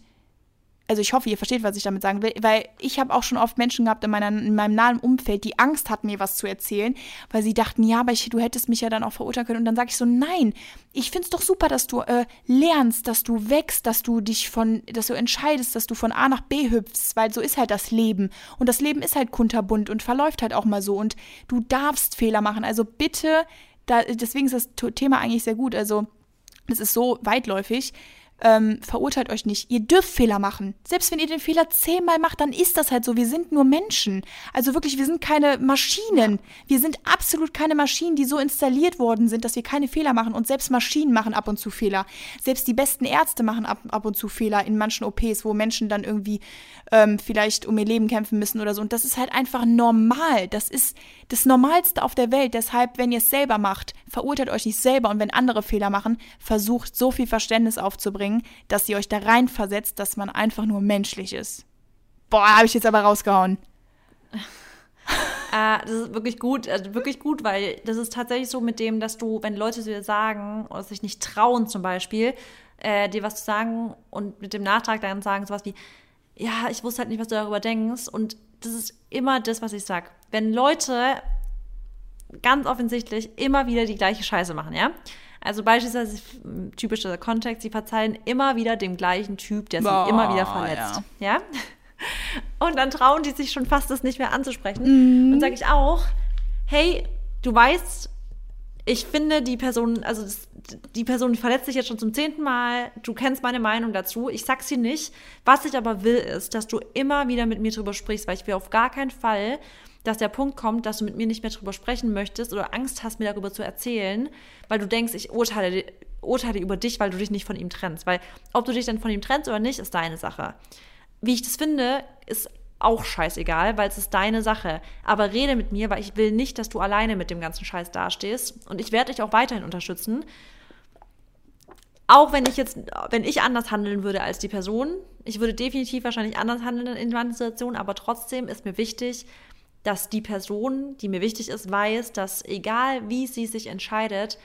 also ich hoffe, ihr versteht, was ich damit sagen will, weil ich habe auch schon oft Menschen gehabt in, meiner, in meinem nahen Umfeld, die Angst hatten, mir was zu erzählen, weil sie dachten, ja, aber ich, du hättest mich ja dann auch verurteilen können. Und dann sage ich so, nein, ich finde es doch super, dass du äh, lernst, dass du wächst, dass du dich von, dass du entscheidest, dass du von A nach B hüpfst, weil so ist halt das Leben. Und das Leben ist halt kunterbunt und verläuft halt auch mal so. Und du darfst Fehler machen. Also bitte, da, deswegen ist das Thema eigentlich sehr gut. Also, es ist so weitläufig ähm, verurteilt euch nicht. Ihr dürft Fehler machen. Selbst wenn ihr den Fehler zehnmal macht, dann ist das halt so. Wir sind nur Menschen. Also wirklich, wir sind keine Maschinen. Wir sind absolut keine Maschinen, die so installiert worden sind, dass wir keine Fehler machen. Und selbst Maschinen machen ab und zu Fehler. Selbst die besten Ärzte machen ab, ab und zu Fehler in manchen OPs, wo Menschen dann irgendwie ähm, vielleicht um ihr Leben kämpfen müssen oder so. Und das ist halt einfach normal. Das ist das Normalste auf der Welt. Deshalb, wenn ihr es selber macht, verurteilt euch nicht selber. Und wenn andere Fehler machen, versucht so viel Verständnis aufzubringen bringen, dass sie euch da reinversetzt, dass man einfach nur menschlich ist. Boah, habe ich jetzt aber rausgehauen. äh, das ist wirklich gut, also wirklich gut, weil das ist tatsächlich so mit dem, dass du, wenn Leute dir sagen oder sich nicht trauen zum Beispiel, äh, dir was zu sagen und mit dem Nachtrag dann sagen sowas wie, ja, ich wusste halt nicht, was du darüber denkst und das ist immer das, was ich sag. Wenn Leute ganz offensichtlich immer wieder die gleiche Scheiße machen, ja, also beispielsweise typischer Kontext, sie verzeihen immer wieder dem gleichen Typ, der sie Boah, immer wieder verletzt. Ja. ja? Und dann trauen die sich schon fast, das nicht mehr anzusprechen. Mhm. Und sage ich auch, hey, du weißt, ich finde die Person, also das, die Person verletzt sich jetzt schon zum zehnten Mal. Du kennst meine Meinung dazu. Ich sag sie nicht. Was ich aber will, ist, dass du immer wieder mit mir drüber sprichst, weil ich will auf gar keinen Fall, dass der Punkt kommt, dass du mit mir nicht mehr drüber sprechen möchtest oder Angst hast, mir darüber zu erzählen, weil du denkst, ich urteile, urteile über dich, weil du dich nicht von ihm trennst. Weil ob du dich dann von ihm trennst oder nicht, ist deine Sache. Wie ich das finde, ist auch scheißegal, weil es ist deine Sache. Aber rede mit mir, weil ich will nicht, dass du alleine mit dem ganzen Scheiß dastehst. Und ich werde dich auch weiterhin unterstützen. Auch wenn ich jetzt, wenn ich anders handeln würde als die Person, ich würde definitiv wahrscheinlich anders handeln in manchen Situationen, aber trotzdem ist mir wichtig, dass die Person, die mir wichtig ist, weiß, dass egal wie sie sich entscheidet,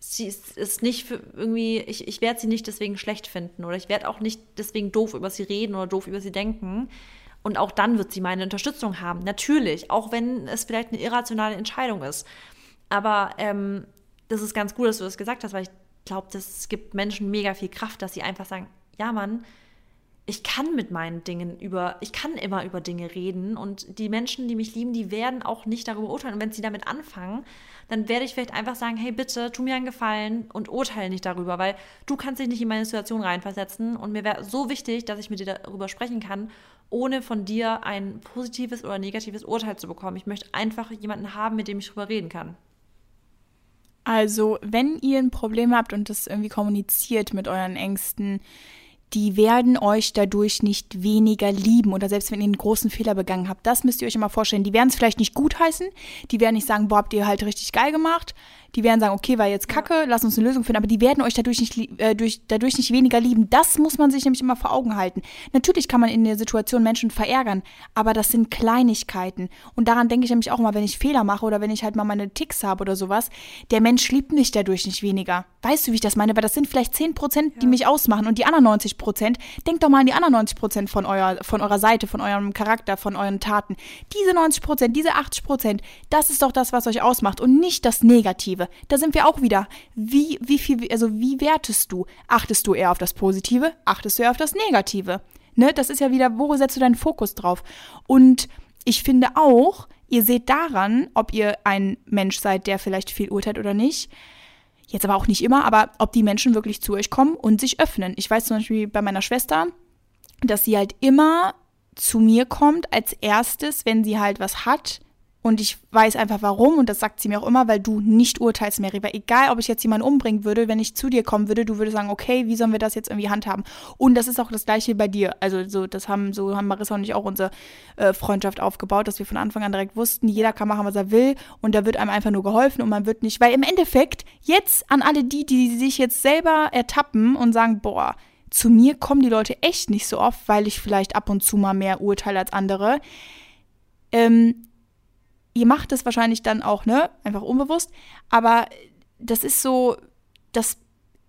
sie ist, nicht für irgendwie, ich, ich werde sie nicht deswegen schlecht finden oder ich werde auch nicht deswegen doof über sie reden oder doof über sie denken. Und auch dann wird sie meine Unterstützung haben. Natürlich, auch wenn es vielleicht eine irrationale Entscheidung ist. Aber ähm, das ist ganz gut, dass du das gesagt hast, weil ich glaube, das gibt Menschen mega viel Kraft, dass sie einfach sagen, ja Mann, ich kann mit meinen Dingen über, ich kann immer über Dinge reden und die Menschen, die mich lieben, die werden auch nicht darüber urteilen. Und wenn sie damit anfangen, dann werde ich vielleicht einfach sagen, hey bitte, tu mir einen Gefallen und urteile nicht darüber, weil du kannst dich nicht in meine Situation reinversetzen und mir wäre so wichtig, dass ich mit dir darüber sprechen kann, ohne von dir ein positives oder negatives Urteil zu bekommen. Ich möchte einfach jemanden haben, mit dem ich darüber reden kann. Also, wenn ihr ein Problem habt und das irgendwie kommuniziert mit euren Ängsten, die werden euch dadurch nicht weniger lieben oder selbst wenn ihr einen großen Fehler begangen habt, das müsst ihr euch immer vorstellen. Die werden es vielleicht nicht gutheißen, die werden nicht sagen, boah, habt ihr halt richtig geil gemacht, die werden sagen, okay, war jetzt kacke, ja. lass uns eine Lösung finden, aber die werden euch dadurch nicht, äh, durch, dadurch nicht weniger lieben. Das muss man sich nämlich immer vor Augen halten. Natürlich kann man in der Situation Menschen verärgern, aber das sind Kleinigkeiten. Und daran denke ich nämlich auch immer, wenn ich Fehler mache oder wenn ich halt mal meine Ticks habe oder sowas, der Mensch liebt mich dadurch nicht weniger. Weißt du, wie ich das meine? Weil das sind vielleicht 10 Prozent, die ja. mich ausmachen und die anderen 90 Prozent. Denkt doch mal an die anderen 90 Prozent von, euer, von eurer Seite, von eurem Charakter, von euren Taten. Diese 90 Prozent, diese 80 Prozent, das ist doch das, was euch ausmacht und nicht das Negative. Positive. Da sind wir auch wieder. Wie, wie viel, also wie wertest du? Achtest du eher auf das Positive? Achtest du eher auf das Negative? Ne? Das ist ja wieder, wo setzt du deinen Fokus drauf? Und ich finde auch, ihr seht daran, ob ihr ein Mensch seid, der vielleicht viel urteilt oder nicht. Jetzt aber auch nicht immer, aber ob die Menschen wirklich zu euch kommen und sich öffnen. Ich weiß zum Beispiel bei meiner Schwester, dass sie halt immer zu mir kommt als erstes, wenn sie halt was hat, und ich weiß einfach warum, und das sagt sie mir auch immer, weil du nicht urteilst, Mary. Weil egal, ob ich jetzt jemanden umbringen würde, wenn ich zu dir kommen würde, du würdest sagen, okay, wie sollen wir das jetzt irgendwie handhaben? Und das ist auch das Gleiche bei dir. Also so, das haben, so haben Marissa und ich auch unsere äh, Freundschaft aufgebaut, dass wir von Anfang an direkt wussten, jeder kann machen, was er will, und da wird einem einfach nur geholfen und man wird nicht, weil im Endeffekt, jetzt an alle die, die sich jetzt selber ertappen und sagen, boah, zu mir kommen die Leute echt nicht so oft, weil ich vielleicht ab und zu mal mehr urteile als andere. Ähm, ihr macht es wahrscheinlich dann auch, ne, einfach unbewusst, aber das ist so, das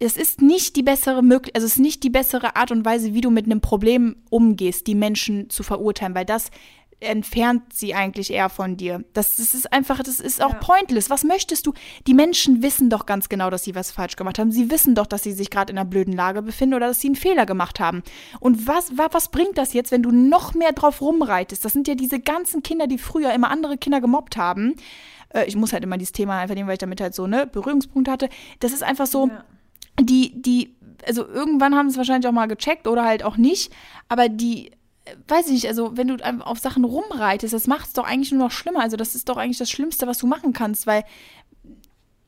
es ist nicht die bessere Möglichkeit, also es ist nicht die bessere Art und Weise, wie du mit einem Problem umgehst, die Menschen zu verurteilen, weil das entfernt sie eigentlich eher von dir. Das, das ist einfach, das ist auch ja. pointless. Was möchtest du? Die Menschen wissen doch ganz genau, dass sie was falsch gemacht haben. Sie wissen doch, dass sie sich gerade in einer blöden Lage befinden oder dass sie einen Fehler gemacht haben. Und was, was, was bringt das jetzt, wenn du noch mehr drauf rumreitest? Das sind ja diese ganzen Kinder, die früher immer andere Kinder gemobbt haben. Äh, ich muss halt immer dieses Thema einfach nehmen, weil ich damit halt so ne Berührungspunkte hatte. Das ist einfach so, ja. die, die, also irgendwann haben sie es wahrscheinlich auch mal gecheckt oder halt auch nicht, aber die weiß ich nicht, also wenn du auf Sachen rumreitest, das macht es doch eigentlich nur noch schlimmer. Also das ist doch eigentlich das Schlimmste, was du machen kannst, weil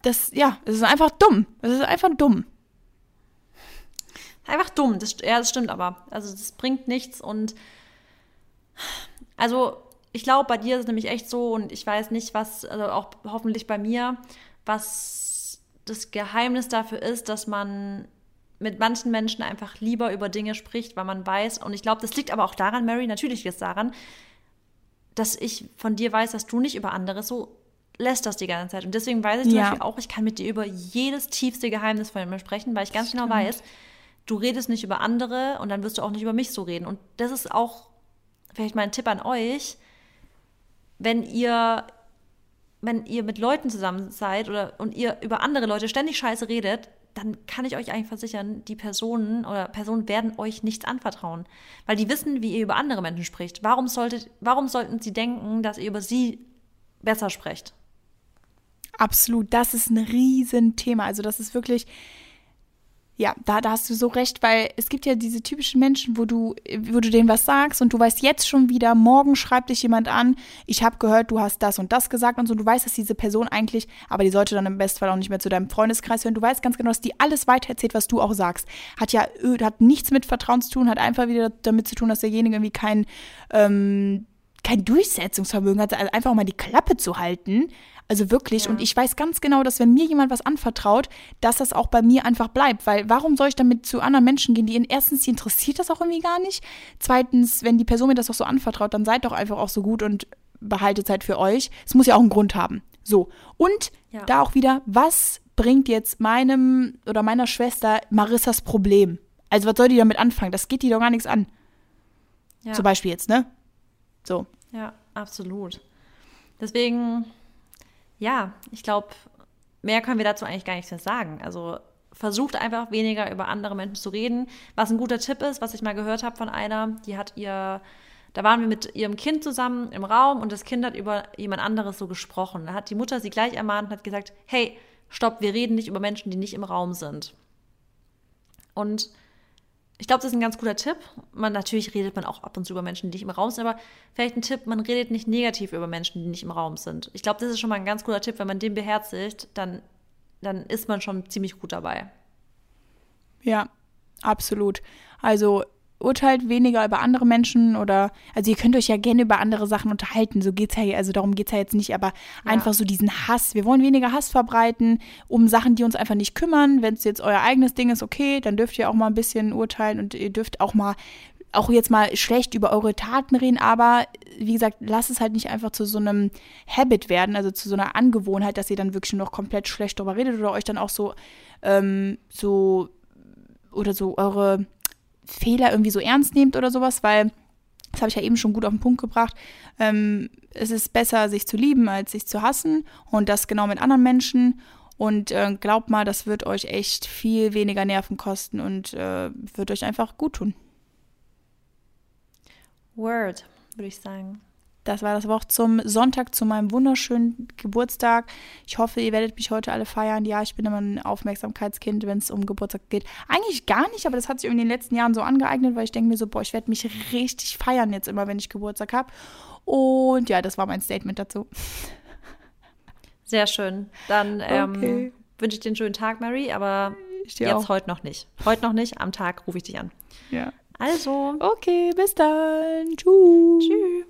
das, ja, es ist einfach dumm. Es ist einfach dumm. Einfach dumm, das, ja, das stimmt aber. Also das bringt nichts und also ich glaube, bei dir ist es nämlich echt so und ich weiß nicht, was, also auch hoffentlich bei mir, was das Geheimnis dafür ist, dass man mit manchen Menschen einfach lieber über Dinge spricht, weil man weiß, und ich glaube, das liegt aber auch daran, Mary, natürlich liegt es daran, dass ich von dir weiß, dass du nicht über andere so lässt das die ganze Zeit. Und deswegen weiß ich zum ja. Beispiel auch, ich kann mit dir über jedes tiefste Geheimnis von mir sprechen, weil ich ganz genau weiß, du redest nicht über andere und dann wirst du auch nicht über mich so reden. Und das ist auch vielleicht mein Tipp an euch, wenn ihr wenn ihr mit Leuten zusammen seid oder und ihr über andere Leute ständig scheiße redet, dann kann ich euch eigentlich versichern, die Personen oder Personen werden euch nichts anvertrauen, weil die wissen, wie ihr über andere Menschen spricht. Warum solltet, warum sollten sie denken, dass ihr über sie besser sprecht? Absolut, das ist ein Riesenthema. Also das ist wirklich, ja, da, da hast du so recht, weil es gibt ja diese typischen Menschen, wo du, wo du denen was sagst und du weißt jetzt schon wieder, morgen schreibt dich jemand an, ich habe gehört, du hast das und das gesagt und so. Du weißt, dass diese Person eigentlich, aber die sollte dann im Bestfall auch nicht mehr zu deinem Freundeskreis hören. Du weißt ganz genau, dass die alles weitererzählt, was du auch sagst. Hat ja, hat nichts mit Vertrauen zu tun, hat einfach wieder damit zu tun, dass derjenige irgendwie kein, ähm, kein Durchsetzungsvermögen hat, also einfach mal die Klappe zu halten. Also wirklich. Ja. Und ich weiß ganz genau, dass wenn mir jemand was anvertraut, dass das auch bei mir einfach bleibt. Weil warum soll ich damit zu anderen Menschen gehen, die in, erstens, die interessiert das auch irgendwie gar nicht. Zweitens, wenn die Person mir das auch so anvertraut, dann seid doch einfach auch so gut und behaltet Zeit für euch. Es muss ja auch einen Grund haben. So. Und ja. da auch wieder, was bringt jetzt meinem oder meiner Schwester Marissas Problem? Also was soll die damit anfangen? Das geht die doch gar nichts an. Ja. Zum Beispiel jetzt, ne? So. Ja, absolut. Deswegen ja, ich glaube, mehr können wir dazu eigentlich gar nichts mehr sagen. Also versucht einfach weniger über andere Menschen zu reden. Was ein guter Tipp ist, was ich mal gehört habe von einer, die hat ihr, da waren wir mit ihrem Kind zusammen im Raum und das Kind hat über jemand anderes so gesprochen. Da hat die Mutter sie gleich ermahnt und hat gesagt, hey, stopp, wir reden nicht über Menschen, die nicht im Raum sind. Und ich glaube, das ist ein ganz guter Tipp. Man, natürlich redet man auch ab und zu über Menschen, die nicht im Raum sind, aber vielleicht ein Tipp, man redet nicht negativ über Menschen, die nicht im Raum sind. Ich glaube, das ist schon mal ein ganz guter Tipp. Wenn man den beherzigt, dann, dann ist man schon ziemlich gut dabei. Ja, absolut. Also urteilt weniger über andere Menschen oder, also ihr könnt euch ja gerne über andere Sachen unterhalten, so geht's ja, also darum geht's ja jetzt nicht, aber ja. einfach so diesen Hass. Wir wollen weniger Hass verbreiten um Sachen, die uns einfach nicht kümmern. Wenn es jetzt euer eigenes Ding ist, okay, dann dürft ihr auch mal ein bisschen urteilen und ihr dürft auch mal auch jetzt mal schlecht über eure Taten reden, aber wie gesagt, lasst es halt nicht einfach zu so einem Habit werden, also zu so einer Angewohnheit, dass ihr dann wirklich noch komplett schlecht darüber redet oder euch dann auch so, ähm, so oder so eure Fehler irgendwie so ernst nehmt oder sowas, weil das habe ich ja eben schon gut auf den Punkt gebracht. Ähm, es ist besser, sich zu lieben, als sich zu hassen und das genau mit anderen Menschen. Und äh, glaubt mal, das wird euch echt viel weniger Nerven kosten und äh, wird euch einfach gut tun. Word, würde ich sagen. Das war das Wort zum Sonntag, zu meinem wunderschönen Geburtstag. Ich hoffe, ihr werdet mich heute alle feiern. Ja, ich bin immer ein Aufmerksamkeitskind, wenn es um Geburtstag geht. Eigentlich gar nicht, aber das hat sich in den letzten Jahren so angeeignet, weil ich denke mir so, boah, ich werde mich richtig feiern jetzt immer, wenn ich Geburtstag habe. Und ja, das war mein Statement dazu. Sehr schön. Dann ähm, okay. wünsche ich dir einen schönen Tag, Mary, aber jetzt auch. heute noch nicht. Heute noch nicht. Am Tag rufe ich dich an. Ja. Also. Okay, bis dann. Tschüss. Tschüss.